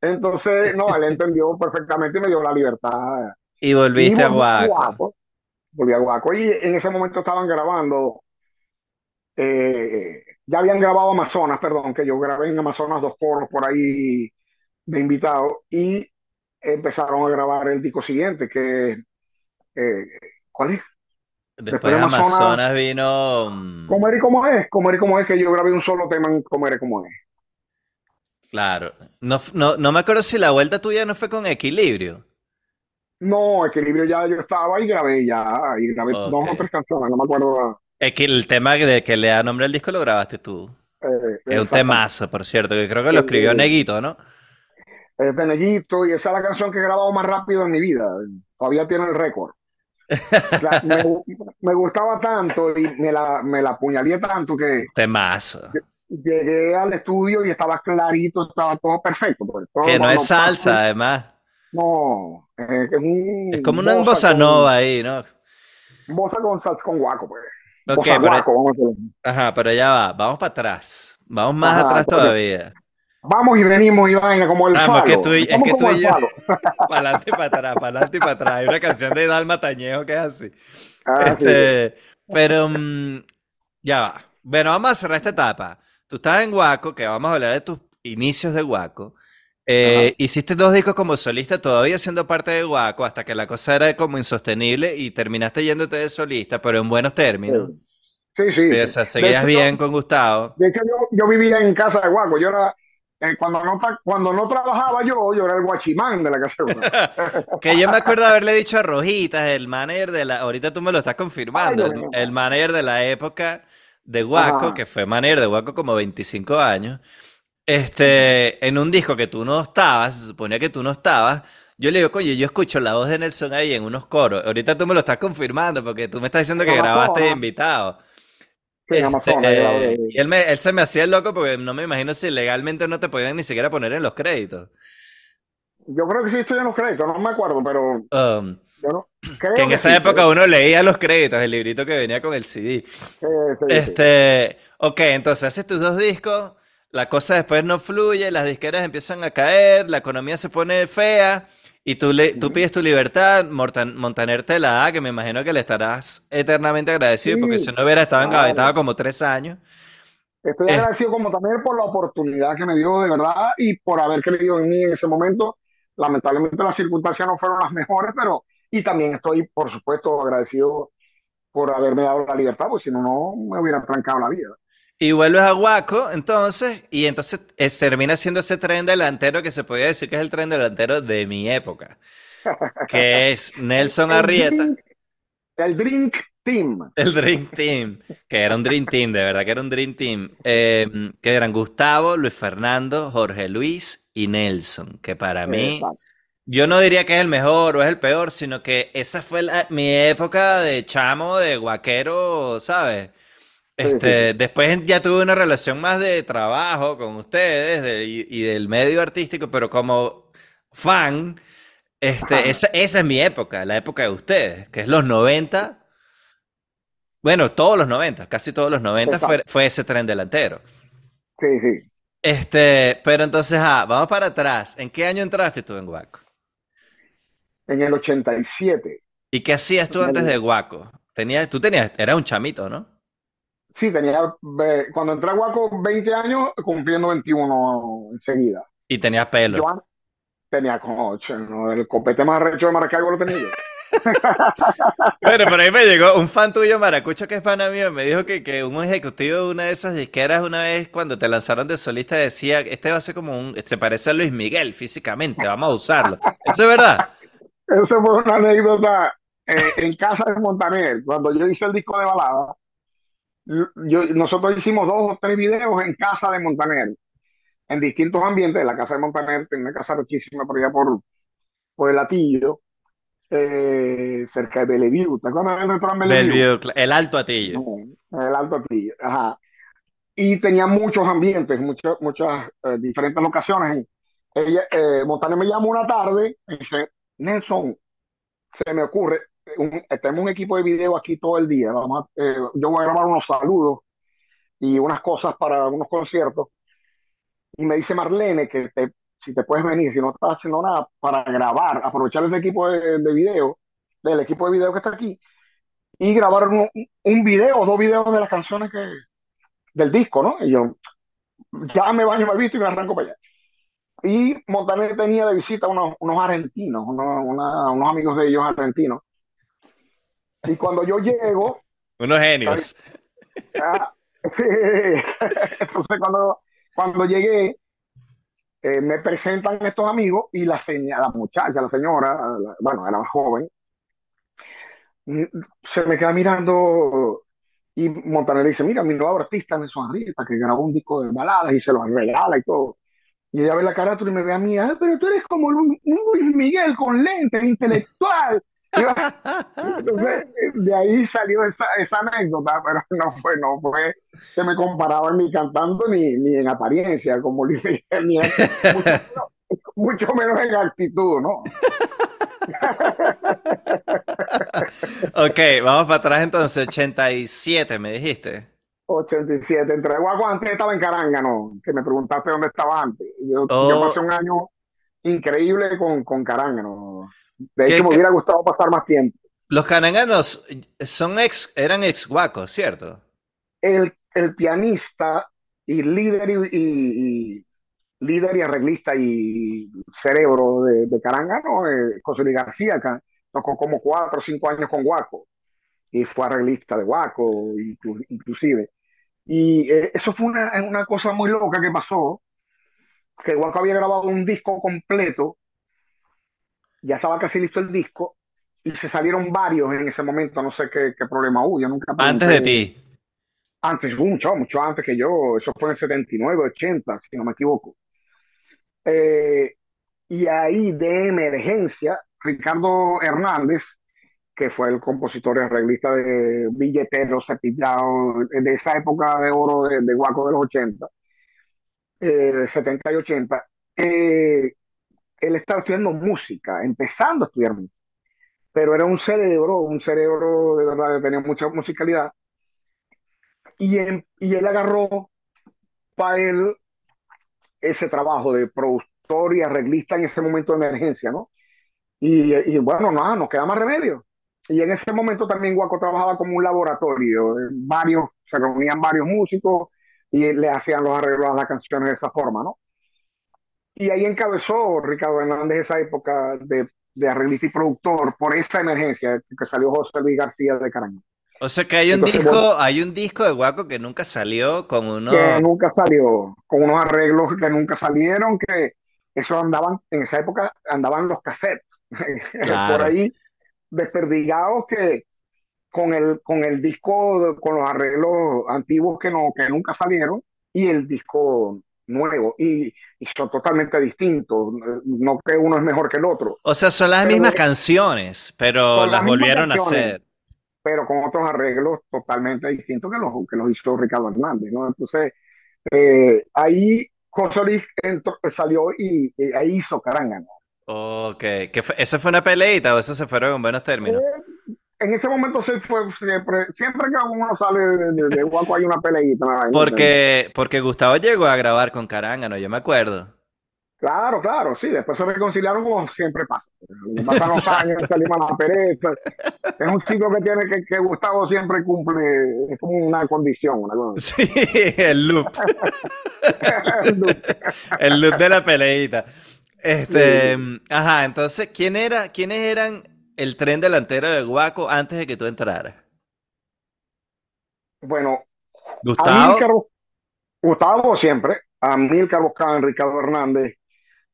Entonces, no, él entendió perfectamente y me dio la libertad. Y volviste a volví a Guaco. Guaco, volví a Guaco. Y en ese momento estaban grabando, eh, ya habían grabado Amazonas, perdón, que yo grabé en Amazonas dos coros por ahí de invitado y empezaron a grabar el disco siguiente, que, eh, ¿cuál es? Después Después de Amazonas, Amazonas vino, mm, Comer y Como es, Comer y Como es, que yo grabé un solo tema en Comer y Como es. claro, no, no, no me acuerdo si la vuelta tuya no fue con Equilibrio. No, Equilibrio ya yo estaba y grabé ya, y grabé dos o tres canciones, no me acuerdo. Es que el tema de que le da nombre al disco lo grabaste tú. eh, Es un temazo, por cierto, que creo que lo escribió Eh, Neguito, ¿no? es de Neguito y esa es la canción que he grabado más rápido en mi vida. Todavía tiene el récord. La- me, [laughs] me gustaba tanto y me la, me la apuñalé tanto que Temazo. llegué al estudio y estaba clarito, estaba todo perfecto. Todo Que no es salsa, además. no, eh, es Es un como una bossa bossa con, nova ahí, ¿no? bossa con, sal- con guaco, pues. Ok, pero, guaco, decirlo. ajá, pero ya va, vamos para atrás. Vamos más Ajá, atrás todavía. vamos y venimos y vaina como el Vamos, que falo. tú y, es que tú y yo, para [laughs] adelante y para atrás, para adelante y para atrás. Hay una canción de Dalma Tañejo que es así. Ah, sí. Este, pero mm, ya va. Bueno, vamos a cerrar esta etapa. Tú estabas en Guaco, que vamos a hablar de tus inicios de Guaco. Eh, hiciste dos discos como solista, todavía siendo parte de Guaco, hasta que la cosa era como insostenible y terminaste yéndote de solista, pero en buenos términos. Sí, sí, Sí, sí. o sea, De seguías hecho, bien con Gustavo. de hecho yo, yo vivía en casa de Guaco. Yo era, eh, cuando no, cuando no trabajaba yo, yo era el guachimán de la casa de. [laughs] Que yo me acuerdo haberle dicho a Rojitas, el manager de la, ahorita tú me lo estás confirmando, el, el manager de la época de Guaco, Ajá. que fue manager de Guaco como 25 años, este, en un disco que tú no estabas, se suponía que tú no estabas, yo le digo, coño, yo escucho la voz de Nelson ahí en unos coros, ahorita tú me lo estás confirmando porque tú me estás diciendo En que grabaste de invitado. sí, en Amazonas, yo grabé. Este, y él, me, él se me hacía el loco porque no me imagino si legalmente no te podían ni siquiera poner en los créditos. Yo creo que sí estoy en los créditos, no me acuerdo, pero Um, yo no, que en que esa sí, época uno leía los créditos, el librito que venía con el CD. Sí, sí, sí. Este, ok, entonces haces tus dos discos, la cosa después no fluye, las disqueras empiezan a caer, la economía se pone fea y tú, le, tú pides tu libertad, Mortan- Montaner te la da, que me imagino que le estarás eternamente agradecido porque si Sí, no hubiera estado engavetado como tres años. Estoy Es- agradecido como también por la oportunidad que me dio de verdad y por haber creído en mí en ese momento. Lamentablemente las circunstancias no fueron las mejores, pero y también estoy, por supuesto, agradecido por haberme dado la libertad, porque si no, no me hubiera trancado la vida. Y vuelves a Guaco, entonces, y entonces es- termina siendo ese tren delantero que se podría decir que es el tren delantero de mi época, que es [laughs] Nelson El Arrieta. Drink, el Drink Team. El Dream Team, que era un Dream Team, de verdad que era un Dream Team, eh, que eran Gustavo, Luis Fernando, Jorge Luis y Nelson, que para mí, yo no diría que es el mejor o es el peor, sino que esa fue la- mi época de chamo, de guaquero, ¿sabes? Sí, Este, sí. después ya tuve una relación más de trabajo con ustedes de- y, y del medio artístico, pero como fan, este, esa, esa es mi época, la época de ustedes, que es los 90. Bueno, todos los 90, casi todos los 90 fue, fue ese tren delantero. Sí, sí. Este, pero entonces, ah, vamos para atrás. ¿En qué año entraste tú en Guaco? En el 87. ¿Y qué hacías tú antes de Guaco? Tenías, tú tenías, eras un chamito, ¿no? Sí, tenía, cuando entré a Guaco, 20 años, cumpliendo 21 enseguida. Y tenías pelo. Yo tenía 8, ¿no? El copete más recho de Maracaibo lo tenía yo. [laughs] bueno, por ahí me llegó un fan tuyo, Maracucho, que es pana mío, me dijo que, que un ejecutivo de una de esas disqueras una vez cuando te lanzaron de solista decía, este va a ser como un, se parece a Luis Miguel físicamente, vamos a usarlo. ¿Eso es verdad? [laughs] Eso fue una anécdota eh, en casa de Montaner, cuando yo hice el disco de balada. Yo, nosotros hicimos dos o tres videos en casa de Montaner, en distintos ambientes. La casa de Montaner tiene una casa rochísima por allá por, por el Atillo eh, cerca de Bellevue. ¿Te acuerdas del restaurante Bellevue? el Alto Atillo. el Alto Atillo, ajá. Y tenía muchos ambientes, muchas, muchas eh, diferentes locaciones. Ella, eh, me llama una tarde y dice, Nelson, se me ocurre, tenemos un equipo de video aquí todo el día. Vamos eh, yo voy a grabar unos saludos y unas cosas para unos conciertos. Y me dice Marlene que te, si te puedes venir, si no estás haciendo nada, para grabar, aprovechar ese equipo de, video, del equipo de video que está aquí, y grabar un, un video dos videos de las canciones que, del disco, ¿no? Y yo, ya me baño mal visto y me arranco para allá. Y Montaner tenía de visita unos, unos argentinos, unos, unos amigos de ellos argentinos. Y cuando yo llego... Unos genios. Ah, [laughs] entonces cuando, cuando llegué, eh, me presentan estos amigos y la, señora, la muchacha, la señora, bueno, era más joven, mm, se me queda mirando y Montaner dice, mira, mi nuevo artista Nelson Arrieta, que grabó un disco de baladas y se lo regala y todo. Y ella ve la carátula y me ve a mí, ah, pero tú eres como Luis Miguel con lentes, intelectual. Entonces, de ahí salió esa, esa, anécdota, pero no fue, no fue que me comparaban ni cantando ni, ni en apariencia, como Luis Miguel, mucho, menos en actitud, ¿no? ok, vamos para atrás entonces, 87 me dijiste. 87, entre Guaco antes estaba en Carángano, que me preguntaste dónde estaba antes. Yo, oh. pasé un año increíble con, con Carángano. De hecho, me hubiera gustado pasar más tiempo. Los cananganos son ex, eran ex guacos, ¿cierto? El, el pianista y líder y, líder y arreglista y cerebro de, de Carangano, eh, José Luis García, acá, tocó como cuatro o cinco años con Guaco y fue arreglista de Guaco, inclusive. Y eh, eso fue una, una cosa muy loca que pasó, que Guaco había grabado un disco completo ya estaba casi listo el disco y se salieron varios en ese momento, no sé qué, problema hubo, yo nunca Antes de ti. Antes, mucho, mucho antes que yo, eso fue en 79, 80, si no me equivoco. Eh, y ahí de emergencia, Ricardo Hernández, que fue el compositor y arreglista de Billetero, Cepillado, de esa época de oro de, de Guaco de los 80, eh, 70 y 80, eh, él estaba estudiando música, empezando a estudiar música, pero era un cerebro, un cerebro de verdad que tenía mucha musicalidad, y, y él agarró para él ese trabajo de productor y arreglista en ese momento de emergencia, ¿no? Y, y bueno, nada, nos queda más remedio. Y en ese momento también Guaco trabajaba como un laboratorio, varios, se reunían varios músicos y le hacían los arreglos a las canciones de esa forma, ¿no? Y ahí encabezó Ricardo Hernández esa época de, de arreglista y productor por esa emergencia que salió José Luis García de Caraño. O sea que hay un disco, hay un disco de Guaco que nunca salió con unos. Que nunca salió, con unos arreglos que nunca salieron, que eso andaban, en esa época andaban los cassettes. [laughs] por ahí desperdigados que con el, con el disco, con los arreglos antiguos que no, que nunca salieron, y el disco nuevo y, son totalmente distintos, no que uno es mejor que el otro. O sea, son las mismas canciones, pero las, volvieron a hacer. Pero con otros arreglos totalmente distintos que los, que los hizo Ricardo Hernández, ¿no? Entonces, eh, ahí José salió y, ahí hizo Caranga, Ok, ¿Que ¿eso fue una peleita o eso se fueron en buenos términos? Eh, en ese momento se fue siempre, siempre que uno sale de, de, Guaco hay una peleita. Porque, porque Gustavo llegó a grabar con Carángano, yo me acuerdo. Claro, claro, sí, después se reconciliaron como siempre pasa. Pasan los años, salimos a la pereza. Es un ciclo que tiene que, que Gustavo siempre cumple, es como una condición. Una Sí, el loop. [laughs] el loop. el loop de la peleita. Este, ajá, entonces, ¿quién era, ¿quiénes eran el tren delantero de Guaco antes de que tú entraras? Bueno, Gustavo. Amílcar, Gustavo siempre, Amílcar Boscán, Ricardo Hernández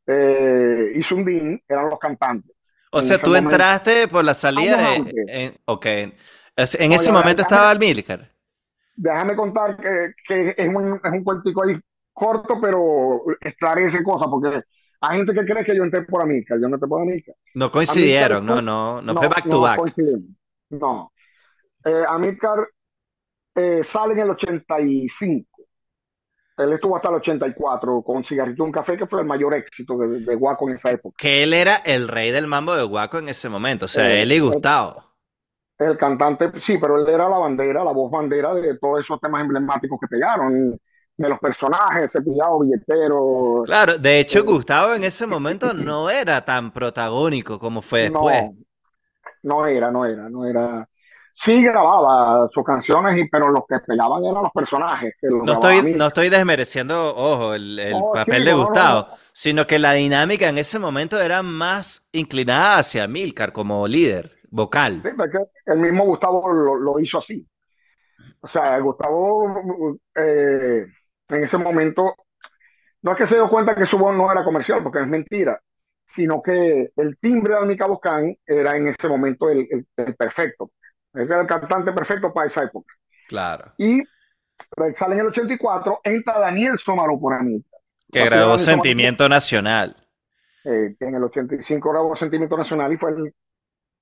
eh, y Sundin eran los cantantes. O en sea, tú momento. entraste por la salida. En, ok. En ese momento ya, estaba Almílcar. Déjame contar que, que es, un, es un cuentico ahí corto, pero esclarece cosas, porque hay gente que cree que yo entré por Amílcar, yo no entré por Amílcar. No coincidieron, no, no, no fue back to back. No. Eh, Amílcar eh, sale en el 85. Él estuvo hasta el 84 con Cigarrito y un Café, que fue el mayor éxito de, de Guaco en esa época. Que él era el rey del mambo de Guaco en ese momento. O sea, Eh, él y eh, Gustavo. El cantante, sí, pero él era la bandera, la voz bandera de todos esos temas emblemáticos que pegaron, de los personajes, cepillado, billetero. Claro, de hecho, eh, Gustavo en ese momento no era tan protagónico como fue después. No, no era, no era, no era. Sí grababa sus canciones, pero los que pegaban eran los personajes. Que los No estoy, no estoy desmereciendo, ojo, el, el No, papel sí, de no, Gustavo, no. sino que la dinámica en ese momento era más inclinada hacia Milcar como líder vocal. Sí, porque el mismo Gustavo lo, lo hizo así. O sea, Gustavo eh, en ese momento, no es que se dio cuenta que su voz no era comercial, porque es mentira, sino que el timbre de Almica Boscán era en ese momento el, el- el perfecto. Era el cantante perfecto para esa época. Claro. Y sale en el 84, entra Daniel Somaro por Amílcar. Que Así grabó Somaro, Sentimiento Nacional. eh, en el 85 grabó Sentimiento Nacional y fue, el,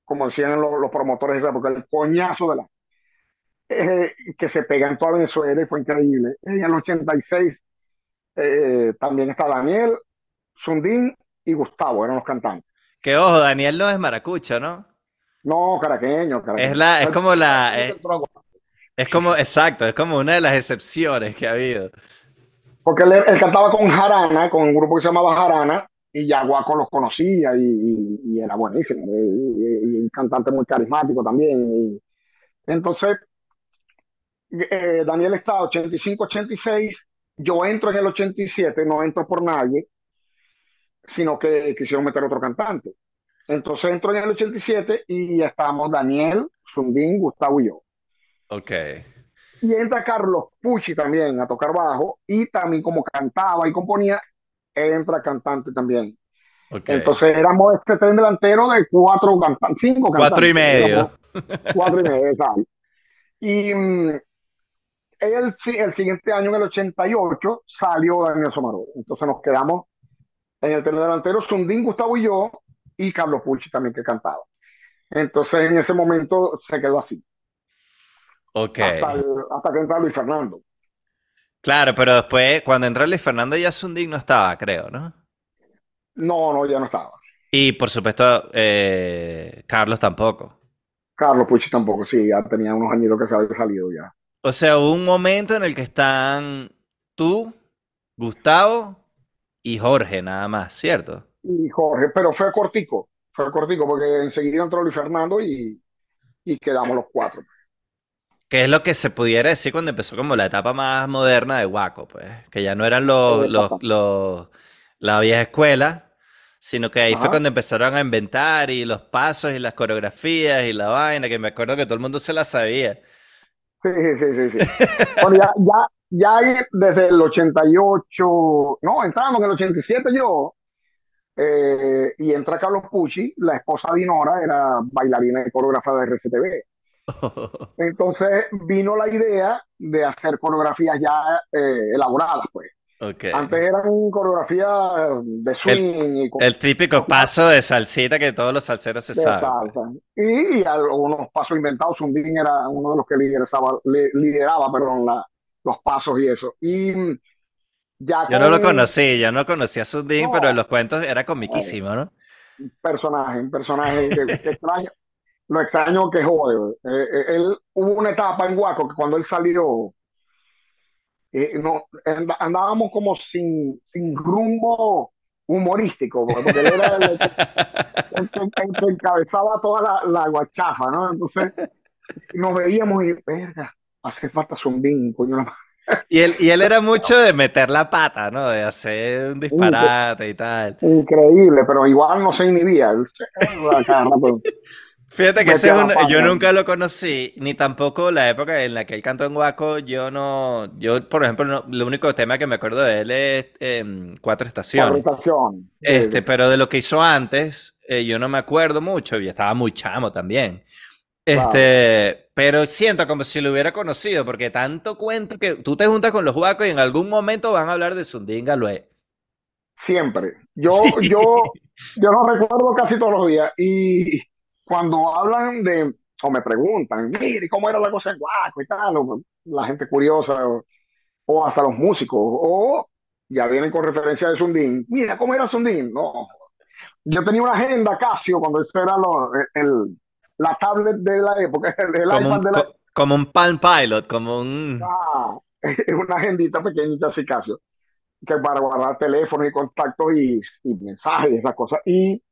como decían los, los promotores de esa época, el coñazo de la eh, que se pega en toda Venezuela y fue increíble. En el 86 eh, también está Daniel, Sundín y Gustavo, eran los cantantes. Que ojo, Daniel no es maracucho, ¿no? No, caraqueño, caraqueño. Es la, es como la, Él es, como, exacto, es como una de las excepciones que ha habido. Porque él, él cantaba con Jarana, con un grupo que se llamaba Jarana, y ya Guaco los conocía y, y- y era buenísimo. Y, y- y un cantante muy carismático también. Y, entonces, eh, Daniel está 85-86, yo entro en el 87, no entro por nadie, sino que quisieron meter otro cantante. Entonces entro en el 87 y estamos Daniel, Sundín, Gustavo y yo. Ok. Y entra Carlos Pucci también a tocar bajo y también como cantaba y componía, entra cantante también. Ok. Entonces éramos este tren delantero de cuatro cantantes, cinco cantantes. Cuatro y medio. Éramos Cuatro y medio, exacto. Y el, el siguiente año, en el 88, salió Daniel Somaro. Entonces nos quedamos en el tren delantero, Sundín, Gustavo y yo, y Carlos Pucci también que cantaba. Entonces en ese momento se quedó así, Ok. hasta, el- hasta que entra Luis Fernando. Claro, pero después, cuando entró Luis Fernando, ya Sundin no estaba, creo, ¿no? No, no, ya no estaba. Y por supuesto, eh, Carlos tampoco. Carlos Pucci tampoco, sí, ya tenía unos añitos que se había salido ya. O sea, hubo un momento en el que están tú, Gustavo y Jorge, nada más, ¿cierto? Y Jorge, pero fue cortico, fue cortico porque enseguida entró Luis Fernando y, y quedamos los cuatro. Que es lo que se pudiera decir cuando empezó como la etapa más moderna de Waco, pues. Que ya no eran los, los, los- la vieja escuela, sino que ahí fue cuando empezaron a inventar y los pasos y las coreografías y la vaina, que me acuerdo que todo el mundo se la sabía. Sí, sí, sí, sí. Bueno, ya, ya, ya desde el 88, no, entramos en el 87 yo, eh, y entra Carlos Pucci, la esposa de Dinora era bailarina y coreógrafa de RCTV. [laughs] Entonces vino la idea de hacer coreografías ya eh, elaboradas, pues. Ok. Antes eran coreografías de swing y con El típico paso de salsita que todos los salseros se de saben. salsa. Y, y algunos pasos inventados. Sundin era uno de los que lideraba, li- lideraba perdón, la- los pasos y eso. Y ya Yo no lo con conocí, yo no conocía a No. pero en los cuentos era comiquísimo, ¿no? un personaje, un personaje que, que extraño, lo extraño que jode. Eh, eh, él hubo una etapa en Guaco que cuando él salió, eh, no, and- andábamos como sin, sin rumbo humorístico, porque él era el, el que, el que- el que encabezaba toda la, la guachafa, ¿no? Entonces nos veíamos y, verga, hace falta zumbín, coño. la madre". Y él, y él era mucho de meter la pata, ¿no? De hacer un disparate y tal. Increíble, pero igual no se inhibía. [laughs] [laughs] Él se- a cada rato. Fíjate que yo nunca lo conocí, ni tampoco la época en la que él cantó en Guaco. Yo no, yo por ejemplo, no, lo único tema que me acuerdo de él es em, Cuatro Estaciones. Cuatro Estaciones. Este, pero de lo que hizo antes, eh, yo no me acuerdo mucho y estaba muy chamo también. Este, pero siento como si lo hubiera conocido, porque tanto cuento que tú te juntas con los guacos y en algún momento van a hablar de Sundinga Lue. Siempre. Yo, [laughs] yo, yo lo recuerdo casi todos los días. Y cuando hablan de, o me preguntan, mire, ¿cómo era la cosa en Guaco y tal? la gente curiosa, o, hasta los músicos, o ya vienen con referencia de Sundin. Mira, ¿cómo era Sundin? No. Yo tenía una agenda Casio cuando eso era lo, el, la tablet de la época, el, como un, de la... Como un Palm Pilot, como un... Ah, [laughs] una agendita pequeñita así Casio, que para guardar teléfonos y contactos y, y mensajes y esas cosas. Y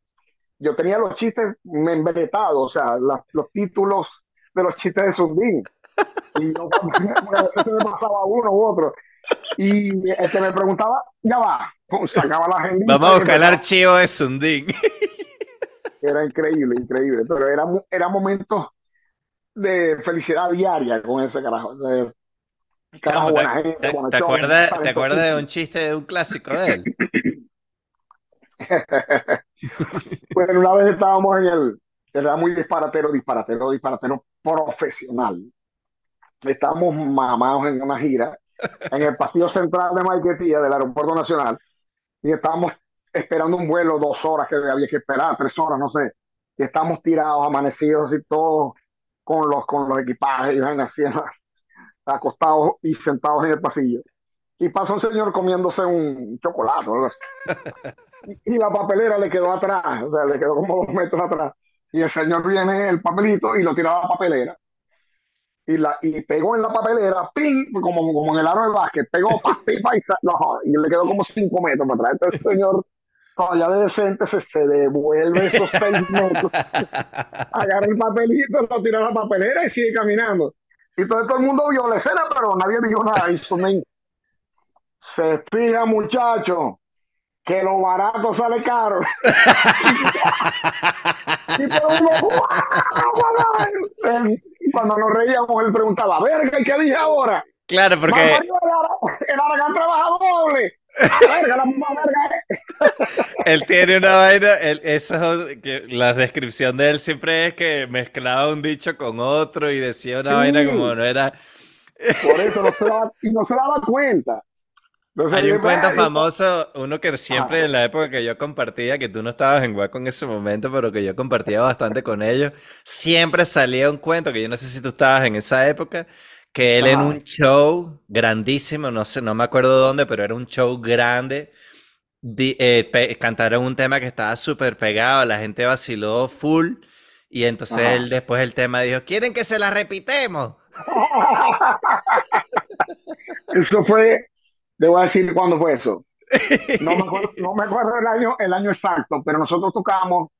yo tenía los chistes membretados, o sea, los títulos de los chistes de Sundin. Y yo [laughs] me pasaba uno u otro. Y este me preguntaba, ya va, [laughs] sacaba la gente. Vamos a buscar el archivo de Sundin. [laughs] Era increíble, increíble. Pero era, era momentos de felicidad diaria con ese carajo. carajo buena gente, ¿te, acuerdas, ¿Te acuerdas de un chiste de un clásico de él? Bueno, una vez estábamos en el, era muy disparatero, disparatero, disparatero profesional. Estábamos mamados en una gira en el pasillo central de Maiquetía del Aeropuerto Nacional y estábamos esperando un vuelo dos horas que había que esperar, tres horas, no sé. Y estamos tirados, amanecidos y todos con los, con los equipajes y así, [laughs] acostados y sentados en el pasillo. Y pasa un señor comiéndose un chocolate. [laughs] y la papelera le quedó atrás, o sea, le quedó como dos metros atrás. Y el señor viene el papelito y lo tiraba a la papelera. Y, la, y pegó en la papelera, ¡ping! Como, como en el aro del básquet, pegó, pa, [laughs] y, y le quedó como cinco metros para atrás. Entonces el señor, todavía de decente, se, se devuelve esos seis metros, [laughs] agarra el papelito, lo tira a la papelera y sigue caminando. Y todo, todo el mundo vio la escena, pero nadie dijo nada. Y se fija, muchacho que lo barato sale caro. [laughs] y cuando nos reíamos, él preguntaba, verga, ¿qué dije ahora? Claro, porque... El Aragán trabaja doble. Verga, la misma verga él tiene una vaina, él, eso, que la descripción de él siempre es que mezclaba un dicho con otro y decía una vaina como no era... Por eso no se daba, y no se daba cuenta. Hay un cuento famoso, uno que siempre en la época que yo compartía, que tú no estabas en Guaco en ese momento, pero que yo compartía bastante con ellos, siempre salía un cuento, que yo no sé si tú estabas en esa época, que él en un show grandísimo, no sé, no me acuerdo dónde, pero era un show grande, eh, cantaron un tema que estaba súper pegado, la gente vaciló full, y entonces él después el tema dijo, ¿quieren que se la repitemos? [laughs] Eso fue Debo decir cuándo fue eso. [laughs] No me acuerdo, no me acuerdo el, año, el año exacto, pero nosotros tocábamos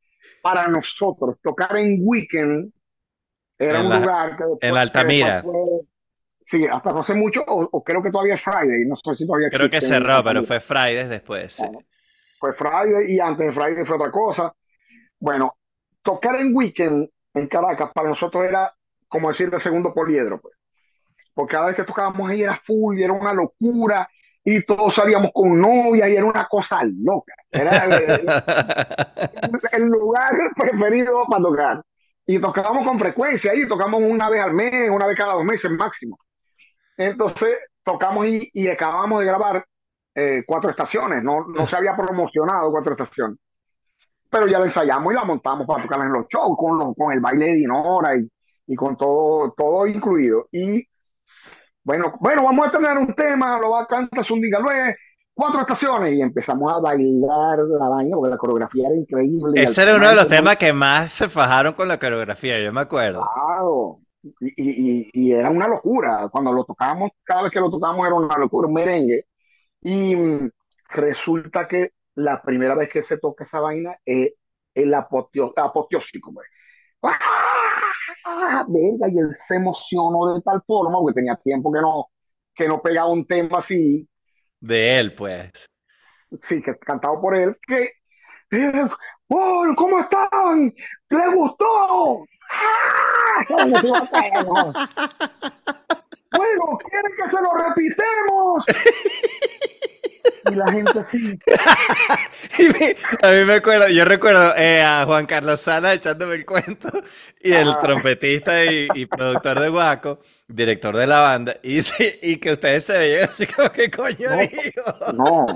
para nosotros. Tocar en Weekend era un lugar que. en Altamira. sí, hasta hace mucho, o, creo que todavía es Friday. No sé si todavía Creo que cerró, pero fue Friday después. fue Friday y antes de Friday fue otra cosa. Bueno, tocar en Weekend en Caracas para nosotros era como decir el segundo poliedro, pues. Porque cada vez que tocábamos ahí era full y era una locura y todos salíamos con novia y era una cosa loca. Era [laughs] el, lugar preferido para tocar. Y tocábamos con frecuencia y tocamos una vez al mes, una vez cada dos meses máximo. Entonces tocamos y, y acabamos de grabar eh, cuatro estaciones, no, no se había promocionado cuatro estaciones. Pero ya la ensayamos y la montamos para tocarla en los shows, con, con el baile de Dinora y, y con todo, todo incluido. Y bueno, bueno, vamos a tener un tema, lo va a cantar Sundigalue, cuatro estaciones, y empezamos a bailar la vaina, porque la coreografía era increíble. Ese era uno de los temas que más se fajaron con la coreografía, yo me acuerdo. Claro, y, y, era una locura. Cuando lo tocábamos, cada vez que lo tocábamos era una locura, un merengue. Y mm, resulta que la primera vez que se toca esa vaina es el apoteósico. Pues. ¡Ah! Ah, verga, y él se emocionó de tal forma, porque tenía tiempo que no, que no pegaba un tema así. De él, pues. Sí, que cantado por él, que, eh, oh, ¿cómo están? ¿Les gustó? [laughs] Bueno, ¿quieren que se lo repitemos? [laughs] [laughs] Y la gente así. [laughs] a mí me acuerdo, yo recuerdo eh, a Juan Carlos Sala echándome el cuento y el trompetista y, productor de Guaco, director de la banda, y, y que ustedes se veían así como que coño no, digo. No,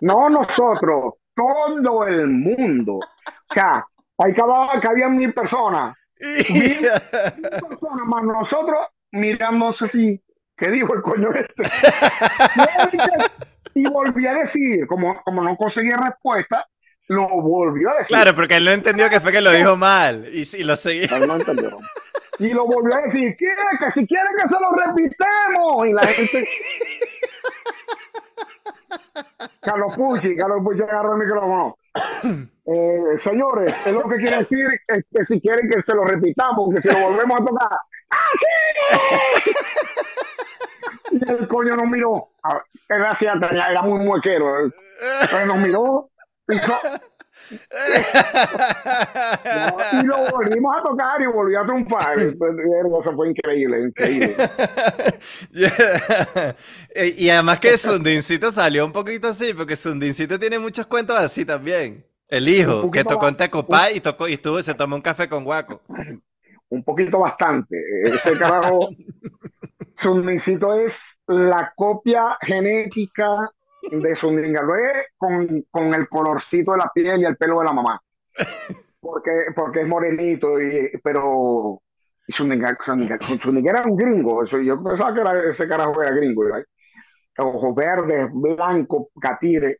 no nosotros, todo el mundo. O sea, ahí cabía, cabían mil personas. [laughs] Mil, personas más nosotros mirándose así. ¿Qué dijo el coño este? Y volví a decir, como, como no conseguía respuesta, lo volvió a decir. Claro, porque él no entendió que fue que lo dijo mal y, y lo seguía. Él no entendió. Y lo volvió a decir, ¿quiere que si quieren que se lo repitemos? Y la gente. Carlos Pucci, Carlos Pucci agarró el micrófono. [clears throat] Eh, señores, es lo que quiere decir es que si quieren que se lo repitamos, que si lo volvemos a tocar. ¡Ah, sí! [laughs] Y el coño nos miró. Era así, era muy muequero. Entonces nos miró. y lo volvimos a tocar y volvió a triunfar. Eso fue increíble, increíble. [laughs] y además que Sundincito salió un poquito así, porque Sundincito tiene muchos cuentos así también. El hijo, que tocó en Tecopá y tocó y estuvo, se tomó un café con Guaco. Un poquito bastante. Ese carajo, [laughs] Sundincito es la copia genética de Sundingalue con, con el colorcito de la piel y el pelo de la mamá. Porque, porque es morenito, y, pero Zuniga, era un gringo. Eso, yo pensaba que era, ese carajo era gringo. Ojos verdes, blanco, catire.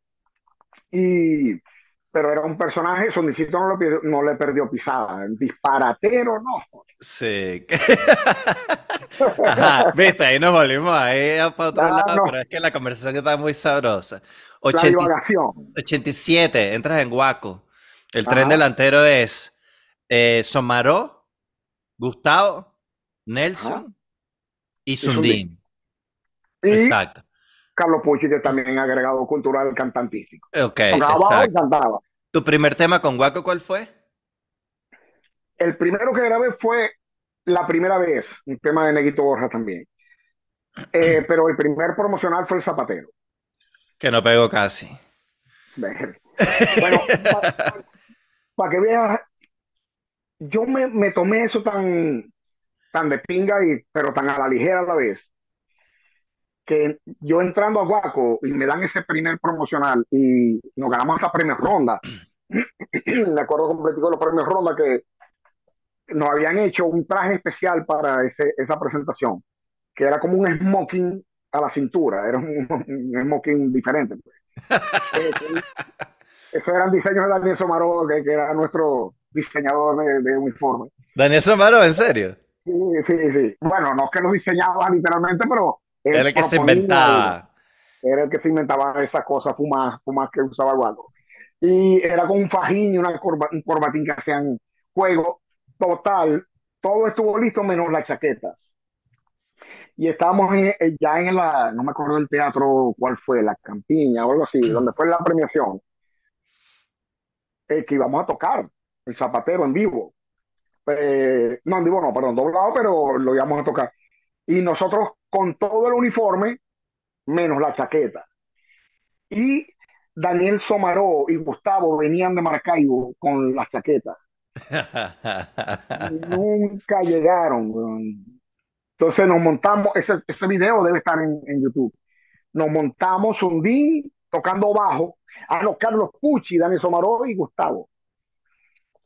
Y, pero era un personaje, Sonicito no, no le perdió pisada. Disparatero, no. Sí. [laughs] Ajá, viste, ahí nos volvimos ahí para otro ah, lado, pero es que la conversación está muy sabrosa. 87, entras en Guaco. El tren delantero es eh, Somaró, Gustavo, Nelson y Sundín. Exacto. Carlos Pucci, que también agregado cultural cantantístico. Ok, exacto. ¿Tu primer tema con Guaco cuál fue? El primero que grabé fue la primera vez, un tema de Neguito Borja también. Eh, [clears throat] pero el primer promocional fue el Zapatero. Que no pegó casi. Bueno, para que veas, yo me, tomé eso tan, tan de pinga, y, pero tan a la ligera a la vez, que yo entrando a Guaco y me dan ese primer promocional y nos ganamos esa primera ronda. [clears throat] me acuerdo completico de los premios ronda que nos habían hecho un traje especial para ese, esa presentación, que era como un smoking a la cintura, era un, smoking diferente. Pues. [laughs] Esos eran diseños de Daniel Somaro, que, era nuestro diseñador de, uniforme. ¿Daniel Somaro, en serio? Sí, sí, sí. Bueno, no es que lo diseñaba literalmente, pero... Era el que se inventaba. Era el que se inventaba esas cosas fumas, fumas que usaba Guaco. Y era con un fajín y una un corbatín que hacían juego Total, todo estuvo listo menos las chaquetas. Y estábamos eh, ya en la, no me acuerdo del teatro cuál fue, la campiña o algo así, donde fue la premiación, eh, que íbamos a tocar el zapatero en vivo. Eh, no, en vivo no, perdón, doblado, pero lo íbamos a tocar. Y nosotros con todo el uniforme, menos la chaqueta. Y Daniel Somaró y Gustavo venían de Maracaibo con las chaquetas. [laughs] Nunca llegaron. Entonces nos montamos, ese, ese video debe estar en, en YouTube. Nos montamos un día tocando bajo, a los Carlos Pucci, Dani Somaró y Gustavo.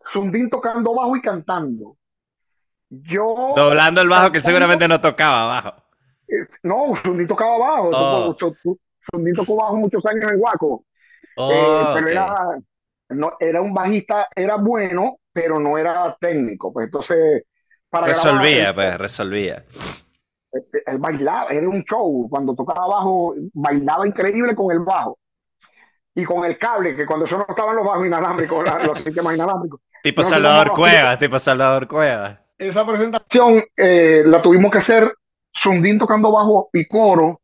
Sundín tocando bajo y cantando. Yo. Doblando el bajo que seguramente no tocaba bajo. No, Sundín tocaba bajo. Oh. Sundín tocó bajo muchos años en Guaco. Eh, pero era, no, era un bajista, era bueno, pero no era técnico. Pues entonces, para resolvía, pues, resolvía. Este, él bailaba, era un show. Cuando tocaba bajo, bailaba increíble con el bajo. Y con el cable, que cuando eso no estaban los bajos inalámbricos, los [laughs] sistemas inalámbricos. Tipo Salvador Cueva, tipo Salvador Cueva. Esa presentación eh, la tuvimos que hacer Sundín tocando bajo y coro.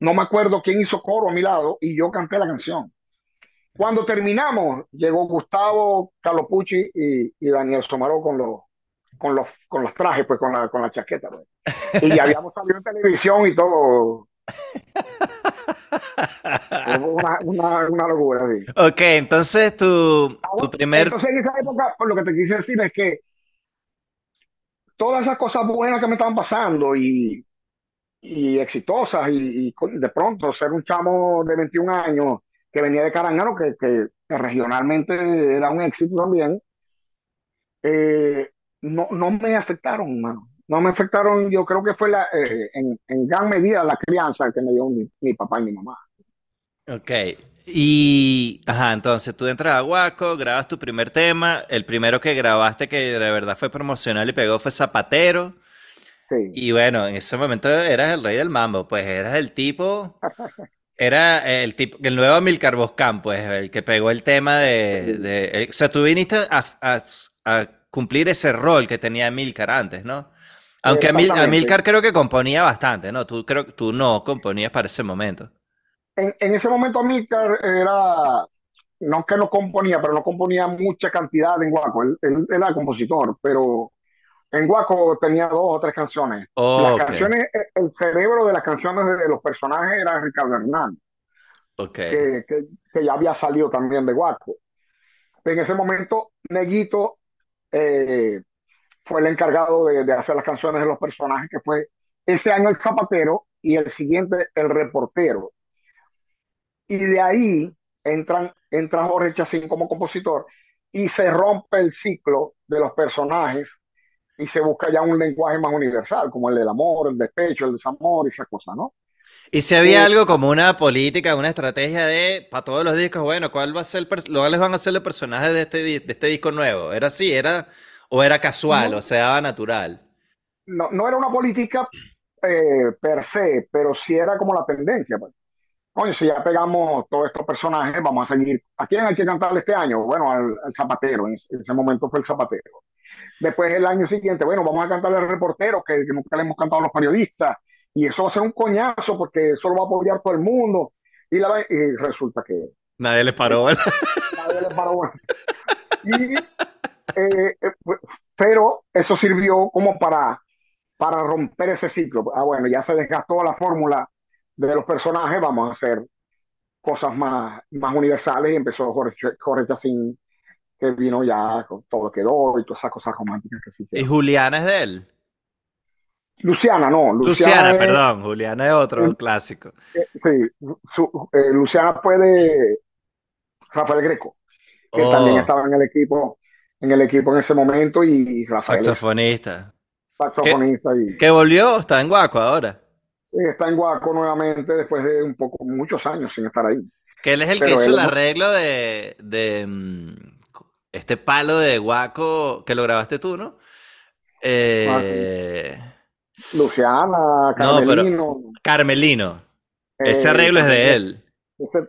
No me acuerdo quién hizo coro a mi lado y yo canté la canción. Cuando terminamos, llegó Gustavo, Carlos Pucci y, Daniel Somaró con los, con los, con los trajes, pues con la, con la chaqueta. Pues. Y ya habíamos salido en televisión y todo. una, una, una, locura, sí. Ok, entonces tu, tu primer... Entonces en esa época, lo que te quise decir es que todas esas cosas buenas que me estaban pasando y, y exitosas y, de pronto ser un chamo de 21 años que venía de Carangano, que, que, regionalmente era un éxito también, eh, no, no me afectaron, mano. No me afectaron, yo creo que fue la, eh, en, en, gran medida la crianza que me dio mi, mi, papá y mi mamá. Ok, y, ajá, entonces tú entras a Guaco, grabas tu primer tema, el primero que grabaste que de verdad fue promocional y pegó fue Zapatero. Sí. Y bueno, en ese momento eras el rey del mambo, pues eras el tipo, era el tipo, el nuevo Milcar Boscan, pues el que pegó el tema de, de o sea, tú viniste a, a, a cumplir ese rol que tenía Milcar antes, ¿no? Aunque Amilcar creo que componía bastante, ¿no? Tú, creo, tú no componías para ese momento. En, en ese momento Amilcar era, no que no componía, pero no componía mucha cantidad en Guaco. Él, era compositor, pero en Guaco tenía dos o tres canciones. las canciones, el cerebro de las canciones de los personajes era Ricardo Hernández. Okay. Que, que, que, ya había salido también de Guaco. En ese momento, Neguito eh, fue el encargado de, de, hacer las canciones de los personajes, que fue ese año el zapatero y el siguiente el reportero. Y de ahí entran, entra Jorge Chacín como compositor y se rompe el ciclo de los personajes y se busca ya un lenguaje más universal, como el del amor, el despecho, el desamor y esas cosas, ¿no? Y si había algo como una política, una estrategia de, para todos los discos, bueno, ¿cuál va a ser, cuáles van a ser los personajes de este, de este disco nuevo? ¿Era así? ¿Era ¿O era casual, o sea, natural? No, no era una política eh, per se, pero sí era como la tendencia. Pues. Oye, si ya pegamos todos estos personajes, vamos a seguir. ¿A quién hay que cantarle este año? Bueno, al, zapatero, en, ese momento fue el zapatero. Después el año siguiente, bueno, vamos a cantarle al reportero, que, nunca le hemos cantado a los periodistas, y eso va a ser un coñazo porque eso lo va a apoyar todo el mundo. Y, la, y resulta que... Nadie le paró. Nadie le paró. Y eh, eh, pero eso sirvió como para, para romper ese ciclo. Ah, bueno, ya se desgastó la fórmula de los personajes, vamos a hacer cosas más, más universales y empezó Jorge, Jorge Chacín, que vino ya, con todo quedó y todas esas cosas románticas que sí. ¿Y Juliana es de él? Luciana, no. Luciana, perdón, Juliana es otro clásico. Eh, sí, Luciana fue de Rafael Greco, que también oh. estaba en el equipo en el equipo en ese momento y Rafael. Saxofonista. Saxofonista. ¿Qué, y, ¿Qué volvió? ¿Está en Guaco ahora? Está en Guaco nuevamente después de un poco, muchos años sin estar ahí. Que él es el que hizo el arreglo de, de mm, este palo de Guaco que lo grabaste tú, ¿no? Eh... Luciana, Carmelino. No, Carmelino. Ese arreglo es de él.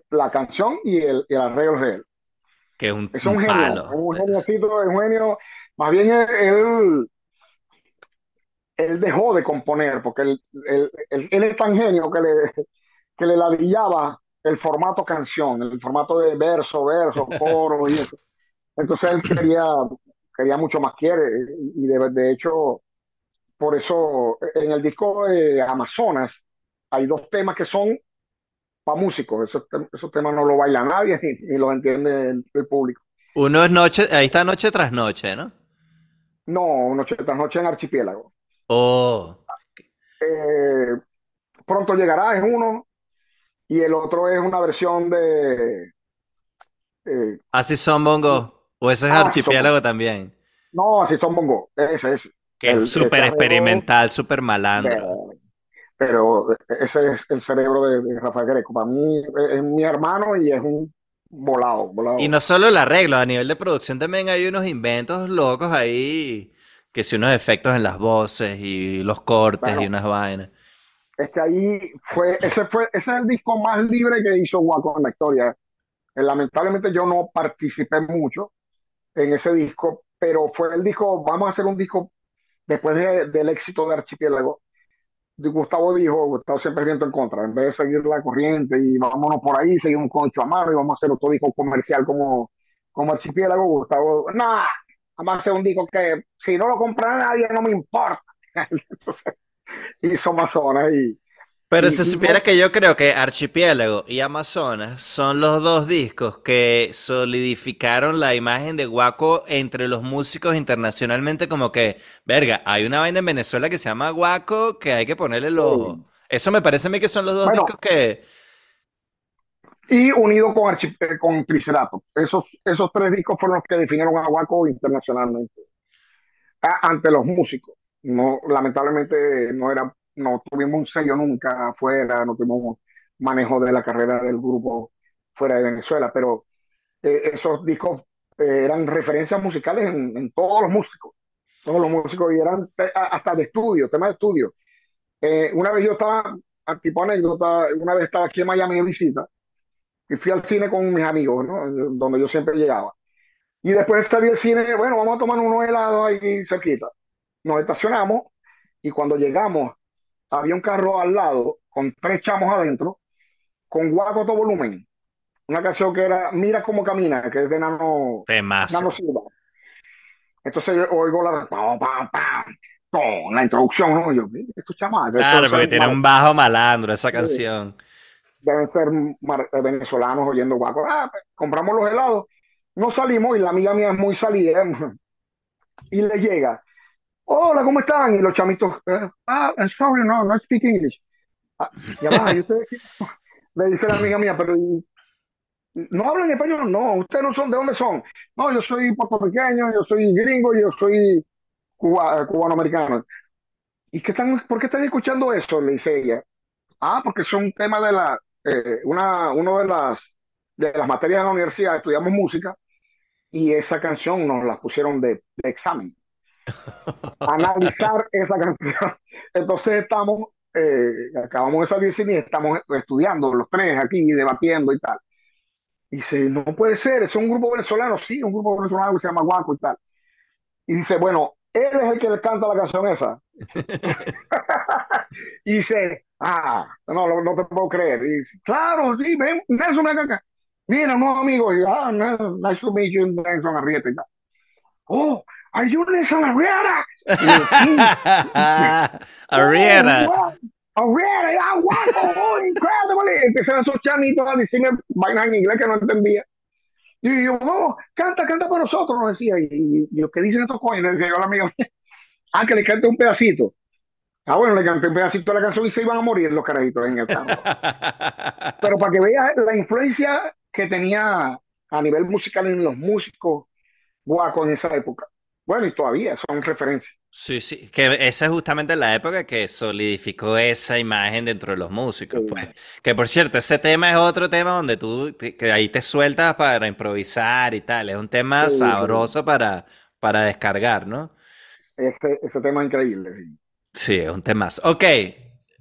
la canción y el, y el arreglo es de él que es un, es un, genio, palo. un geniocito, un genio. Más bien él, él dejó de componer, porque él, él, él, es tan genio que le, que le ladillaba el formato canción, el formato de verso, verso, [laughs] coro y eso. Entonces él quería, quería mucho más, quiere, y de, de hecho, por eso en el disco de Amazonas hay dos temas que son músicos. Esos, esos, temas no lo baila nadie ni, lo entiende el, público. Uno es noche, ahí está noche tras noche, ¿no? No, noche tras noche en archipiélago. Oh. Eh, pronto llegará, es uno, y el otro es una versión de. Eh, así son bongo. O ese es ah, archipiélago también. No, así son bongo. Ese es. Que es súper experimental, súper malandro pero ese es el cerebro de, Rafael Greco. Para mí es mi hermano y es un volado, Y no solo el arreglo, a nivel de producción también hay unos inventos locos ahí, que si unos efectos en las voces y los cortes y unas vainas. Es que ahí fue, ese fue, ese es el disco más libre que hizo Guaco en la historia. Eh, lamentablemente yo no participé mucho en ese disco, pero fue el disco, vamos a hacer un disco después del éxito de Archipiélago, Gustavo dijo, Gustavo siempre viento en contra, en vez de seguir la corriente y vámonos por ahí, seguimos con mano y vamos a hacer otro disco comercial como, como archipiélago, Gustavo, nada, además es un disco que si no lo compra nadie no me importa. [laughs] Entonces, hizo Amazonas y... Pero se supiera que yo creo que Archipiélago y Amazonas son los dos discos que solidificaron la imagen de Guaco entre los músicos internacionalmente como que, verga, hay una vaina en Venezuela que se llama Guaco que hay que ponerle el ojo. Eso me parece a mí que son los dos Bueno. discos que... y unido con, eh, con Triceratops. Esos, esos tres discos fueron los que definieron a Guaco internacionalmente a- ante los músicos. No, lamentablemente no era, no tuvimos un sello nunca afuera, no tuvimos manejo de la carrera del grupo fuera de Venezuela, pero eh, esos discos eh, eran referencias musicales en, todos los músicos, todos los músicos y eran a- hasta de estudio, tema de estudio. Eh, una vez yo estaba, tipo anécdota, una vez estaba aquí en Miami de visita y fui al cine con mis amigos, ¿no? Donde yo siempre llegaba. Y después salí del cine, bueno, vamos a tomar unos helados ahí cerquita. Nos estacionamos y cuando llegamos había un carro al lado con tres chamos adentro, con guaco todo volumen. Una canción que era Mira cómo camina, que es de Nano, Temazo. Nano Silva. Entonces yo oigo la, pam, pam, pam, pum, la introducción, ¿no? Yo, "Mira, estos estos Claro, porque tiene un bajo malandro esa canción. deben ser mar- eh, venezolanos oyendo guaco. Ah, pues, compramos los helados, no salimos y la amiga mía es muy salida [laughs] y le llega, hola, ¿cómo están? Y los chamitos, eh, ah, I'm sorry, no, no speak English. Ah, ya va, ¿y ustedes? [laughs] Le dice la amiga mía, pero ¿y- no hablan español, no, ustedes no son, ¿de dónde son? No, yo soy puertorriqueño, yo soy gringo, yo soy cuba- cubano-americano. ¿Y qué están, por qué están escuchando eso? Le dice ella. Ah, porque es un tema de la, eh, una, uno de las, de las materias de la universidad, estudiamos música, y esa canción nos la pusieron de examen. Analizar esa canción. Entonces estamos, eh, acabamos de salir cine y estamos estudiando los tres aquí, debatiendo y tal. Y dice, no puede ser, es un grupo venezolano, sí, un grupo venezolano que se llama Guaco y tal. Y dice, bueno, él es el que le canta la canción esa. [laughs] y dice, ah, no, no, no te puedo creer. Y dice, claro, sí, ven, Nelson, acá. Mira, unos amigos. Y, ah, no, nice to meet you, Nelson Arrieta y tal. Oh, Arrieta? Y yo, sí. [laughs] Arrieta. Oh. Arrieta, yeah, wow, oh, incredible. Empezaron esos chamitos a decirme vainas en inglés que no entendía. Y yo, no, canta, canta para nosotros, nos decía. Y, y, y lo que dicen estos coños, le decía yo a la amiga mía, ah, que le cante un pedacito. Ah, bueno, le canté un pedacito de la canción y se iban a morir los carajitos en el carro. [laughs] Pero para que veas la influencia que tenía a nivel musical en los músicos guacos en esa época. Bueno, y todavía son referencias. Sí, sí, que esa es justamente la época que solidificó esa imagen dentro de los músicos, Sí. pues. Que por cierto, ese tema es otro tema donde tú, que ahí te sueltas para improvisar y tal. Es un tema Sí, sí. sabroso para, para descargar, ¿no? Ese, ese tema es increíble. sí. Sí, es un temazo. Ok, eh,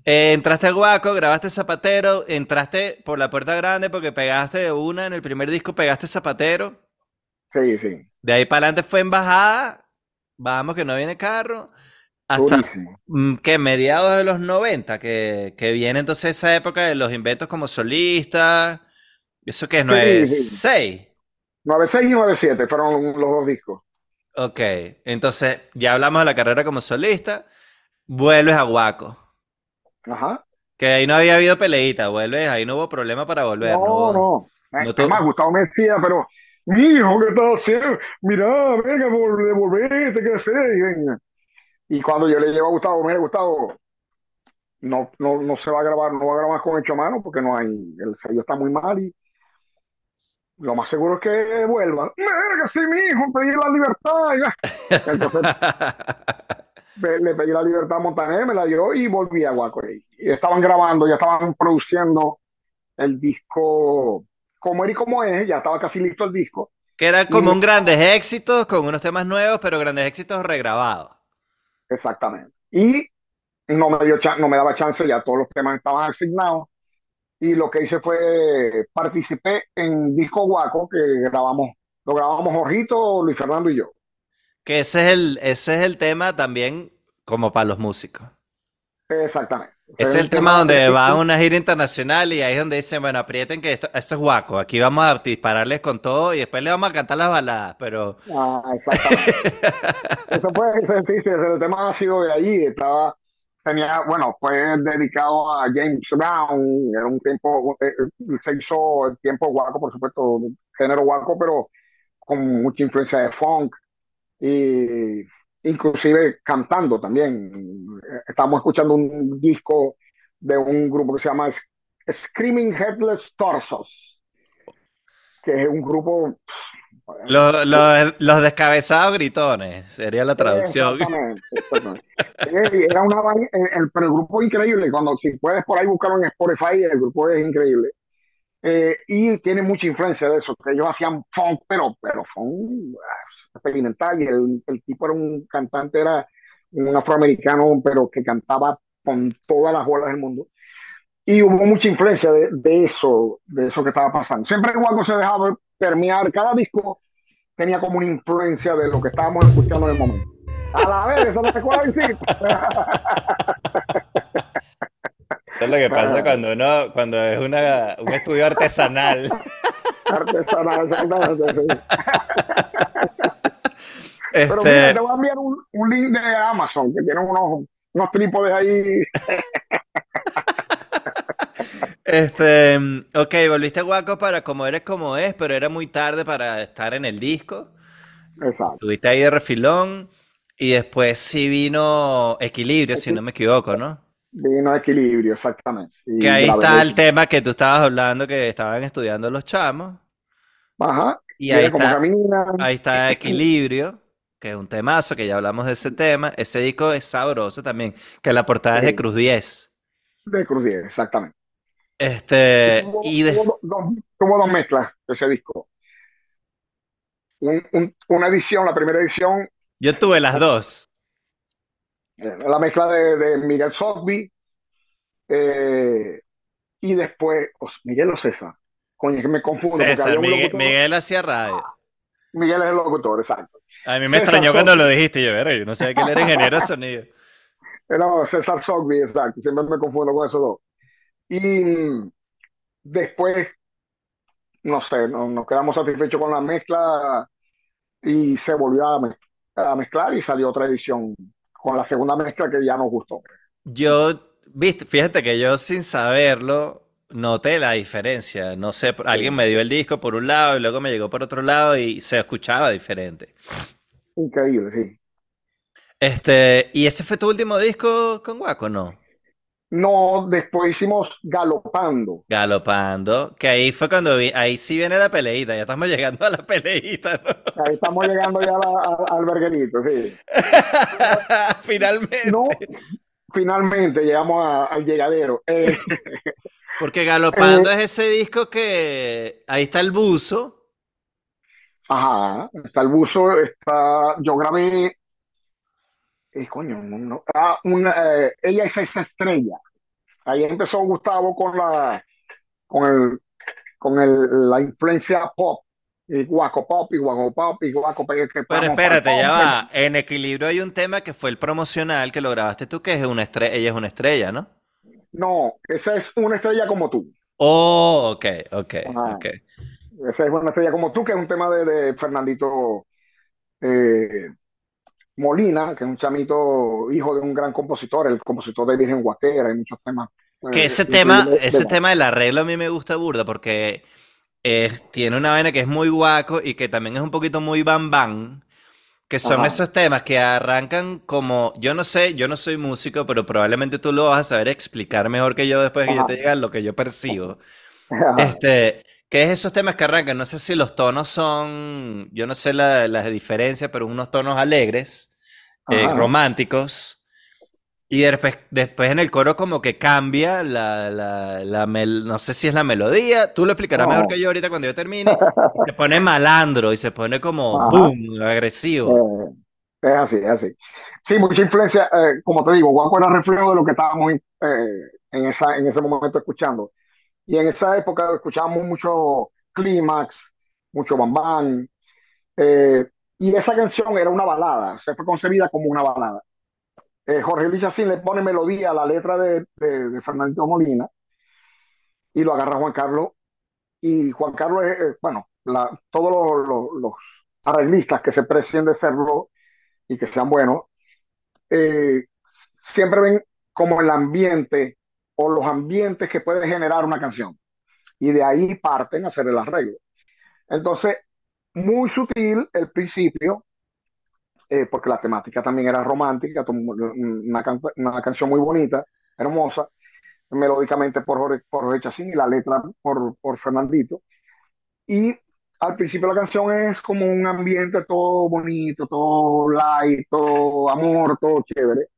entraste a Guaco, grabaste Zapatero, entraste por la puerta grande porque pegaste de una, en el primer disco pegaste Zapatero. Sí, sí. De ahí para adelante fue en bajada, vamos que no viene carro, hasta mm, que mediados de los 90, que, que viene entonces esa época de los inventos como solista, eso que es Sí, 96. 96 y 97 fueron los dos discos. Ok, entonces ya hablamos de la carrera como solista, vuelves a Guaco. Ajá. Que ahí no había habido peleita, vuelves, ahí no hubo problema para volver, no No, no. no Es tu- más, Gustavo me decía, pero, mi hijo, ¿qué estás haciendo? Mira, venga, vol- devolvete, ¿qué haces? Y, venga. Y cuando yo le llevo a Gustavo, mira, Gustavo, no, no, no se va a grabar, no va a grabar con hecho a mano porque no hay, el sello está muy mal y lo más seguro es que vuelva. Mira, sí, mi hijo, pedí la libertad. ya. Entonces [laughs] le pedí la libertad a Montaner, me la dio y volví a Guaco. Y estaban grabando, ya estaban produciendo el disco como era y como es, ya estaba casi listo el disco. Que era como un grandes éxitos con unos temas nuevos, pero grandes éxitos regrabados. Exactamente. Y no me dio no me daba chance, ya todos los temas estaban asignados. Y lo que hice fue participé en Disco Guaco, que grabamos, lo grabamos Jorrito, Luis Fernando y yo. Que ese es el, ese es el tema también como para los músicos. Exactamente. Es el tema donde va a una gira internacional y ahí es donde dicen, bueno, aprieten que esto, esto es guaco, aquí vamos a dispararles con todo y después le vamos a cantar las baladas, pero... Ah, exactamente. [laughs] Eso puede ser, el tema ha sido de allí, estaba, tenía, bueno, fue dedicado a James Brown, era un tiempo, eh, eh, se hizo el tiempo guaco, por supuesto, género guaco, pero con mucha influencia de funk y inclusive cantando también. Estamos escuchando un disco de un grupo que se llama Screaming Headless Torsos, que es un grupo... Los, los, descabezados gritones, sería la traducción. Era una, el, el, grupo increíble, cuando si puedes por ahí buscarlo en Spotify, el grupo es increíble. Eh, y tiene mucha influencia de eso, que ellos hacían funk, pero, pero funk experimental y el, el, tipo era un cantante, era un afroamericano, pero que cantaba con todas las bolas del mundo. Y hubo mucha influencia de, de eso, de eso que estaba pasando. Siempre Guaco se dejaba permear, cada disco tenía como una influencia de lo que estábamos escuchando en el momento. A la vez, eso no se puede decir. Eso es lo que pasa cuando uno, cuando es una, un estudio artesanal. Artesanal, exactamente, Pero mira, este te voy a enviar un, un, link de Amazon que tiene unos, unos trípodes ahí. Este, ok, volviste Guaco para como eres como es, pero era muy tarde para estar en el disco. Exacto. Estuviste ahí de refilón y después sí vino Equilibrio, si no me equivoco, ¿no? Vino Equilibrio, exactamente. que ahí está el tema que tú estabas hablando, que estaban estudiando los chamos. Ajá. Y ahí está, ahí está Equilibrio que es un temazo, que ya hablamos de ese tema. Ese disco es sabroso también, que la portada es de Cruz 10. De Cruz 10, exactamente. Este, tuvo, y de... tuvo, dos, mezclas ese disco. una edición, la primera edición. Yo tuve las dos. Eh, la mezcla de, Miguel Sotby eh, y después Miguel o César. Coño, que me confundo. César, Miguel, Miguel hacía radio. Miguel es el locutor, exacto. A mí me extrañó cuando lo dijiste, yo, yo no sabía que él era ingeniero de sonido. [laughs] No, César Sogby, exacto, siempre me confundo con esos dos. Y después, no sé, nos quedamos satisfechos con la mezcla y se volvió a, mezclar y salió otra edición con la segunda mezcla que ya nos gustó. Yo, viste, fíjate que yo sin saberlo, noté la diferencia. No sé, alguien me dio el disco por un lado y luego me llegó por otro lado y se escuchaba diferente. Increíble, sí. Este, ¿y ese fue tu último disco con Guaco, no? No, después hicimos Galopando. Galopando, que ahí fue cuando vi, ahí sí viene la peleita, ya estamos llegando a la peleita, ¿no? Ahí estamos llegando ya al verguerito, sí. [laughs] finalmente. No, finalmente llegamos al llegadero. Eh, [laughs] porque Galopando eh, es ese disco que ahí está el buzo. Ajá, está el buzo, está. Yo grabé. Eh, coño, no, ah, una, eh, ella es esa estrella. Ahí empezó Gustavo con la con el con el, la influencia pop y guaco pop y guaco pop y guaco pop. Pero espérate, ya va. En Equilibrio hay un tema que fue el promocional que lo grabaste tú, que es una estrella, ella es una estrella, ¿no? No, esa es una estrella como tú. Oh, ok, ok, ok. Esa es una estrella como tú, que es un tema de, Fernandito eh, Molina, que es un chamito hijo de un gran compositor, el compositor de Virgen Guatera, hay muchos temas. Eh, que ese tema, ese tema del arreglo a mí me gusta burda, porque tiene una vaina que es muy guaco y que también es un poquito muy bam bam. Que son esos temas que arrancan como, yo no sé, yo no soy músico, pero probablemente tú lo vas a saber explicar mejor que yo después de que yo te diga lo que yo percibo. Este, que es esos temas que arrancan, no sé si los tonos son, yo no sé la, la diferencia, pero unos tonos alegres, eh, románticos, y después, después en el coro como que cambia la, la, la no sé si es la melodía, tú lo explicarás mejor que yo ahorita cuando yo termine, se pone malandro y se pone como boom, agresivo. Eh, es así, es así. Sí, mucha influencia, eh, como te digo, Guapo era reflejo de lo que estábamos eh, en, esa, en ese momento escuchando. Y en esa época escuchábamos mucho clímax, mucho bambán, y esa canción era una balada, se fue concebida como una balada. Eh, Jorge Luis Chacín le pone melodía a la letra de, Fernando Molina y lo agarra Juan Carlos. Y Juan Carlos, eh, bueno, todos los, los, arreglistas que se precien de serlo y que sean buenos, eh, siempre ven como el ambiente o los ambientes que puede generar una canción. Y de ahí parten a hacer el arreglo. Entonces, muy sutil el principio, eh, porque la temática también era romántica, una, una, canción muy bonita, hermosa, melódicamente por Jorge, por y la letra por, por Fernandito. Y al principio la canción es como un ambiente todo bonito, todo light, todo amor, todo chévere.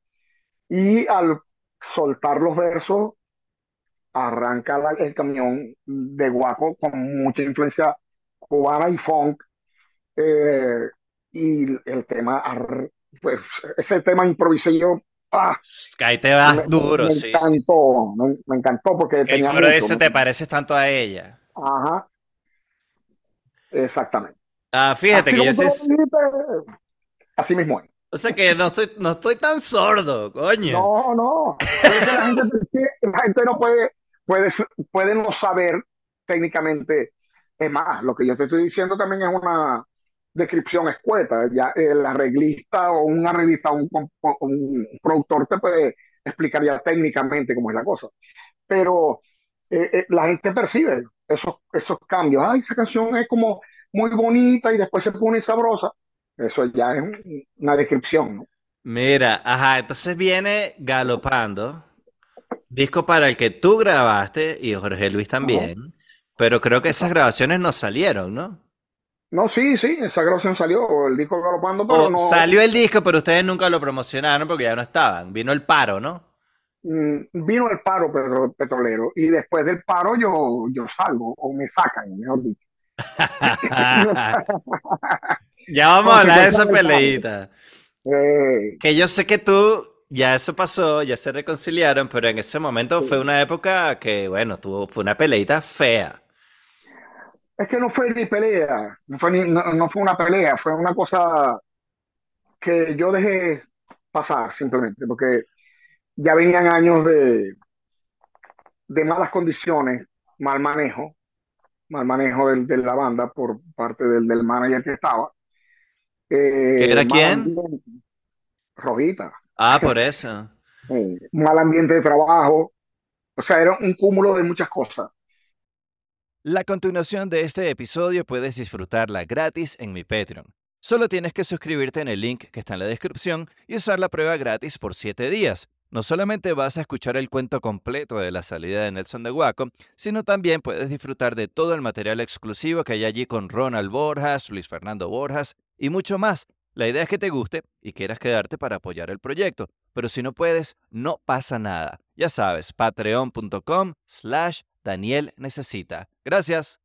Y al soltar los versos, arranca el camión de Guaco con mucha influencia cubana y funk. Eh, y el tema, pues ese tema improvisé yo. ¡ah! Ahí te vas me, duro, me sí. Encantó, sí, sí. Me, me, encantó porque el tenía coro mucho, ese ¿no? te pareces tanto a ella. Ajá. Exactamente. Ah, fíjate así que yo sé... sé... Así mismo es. O sea que no estoy, no estoy tan sordo, coño. No, no. Es que la, gente, la gente no puede, puede, puede no saber técnicamente. Es más, lo que yo te estoy diciendo también es una descripción escueta. Ya el arreglista o un arreglista o un, un, productor te puede explicar ya técnicamente cómo es la cosa. Pero eh, eh, la gente percibe esos, esos cambios. Ay, esa canción es como muy bonita y después se pone sabrosa. Eso ya es una descripción, ¿no? Mira, ajá, entonces viene galopando, disco para el que tú grabaste y Jorge Luis también, ajá. pero creo que esas grabaciones no salieron, ¿no? No, sí, sí, esa grabación salió, el disco galopando, pero no. Salió el disco, pero ustedes nunca lo promocionaron porque ya no estaban. Vino el paro, ¿no? Mm, vino el paro petro petrolero y después del paro yo, yo salgo o me sacan, mejor dicho. [laughs] Ya vamos a hablar de esa peleita. Eh, que yo sé que tú, ya eso pasó, ya se reconciliaron, pero en ese momento sí. fue una época que, bueno, tuvo, fue una peleita fea. Es que no fue ni pelea, no fue, ni, no, no fue una pelea, fue una cosa que yo dejé pasar simplemente, porque ya venían años de, de malas condiciones, mal manejo, mal manejo del, de la banda por parte del, del manager que estaba. Eh, ¿Que era quién? Rojita. Ah, [laughs] por eso. eh, mal ambiente de trabajo. O sea, era un cúmulo de muchas cosas. La continuación de este episodio puedes disfrutarla gratis en mi Patreon. Solo tienes que suscribirte en el link que está en la descripción y usar la prueba gratis por 7 días. No solamente vas a escuchar el cuento completo de la salida de Nelson de Guaco, sino también puedes disfrutar de todo el material exclusivo que hay allí con Ronald Borjas, Luis Fernando Borjas y mucho más. La idea es que te guste y quieras quedarte para apoyar el proyecto, pero si no puedes, no pasa nada. Ya sabes, patreon.com slash Daniel Necesita. Gracias.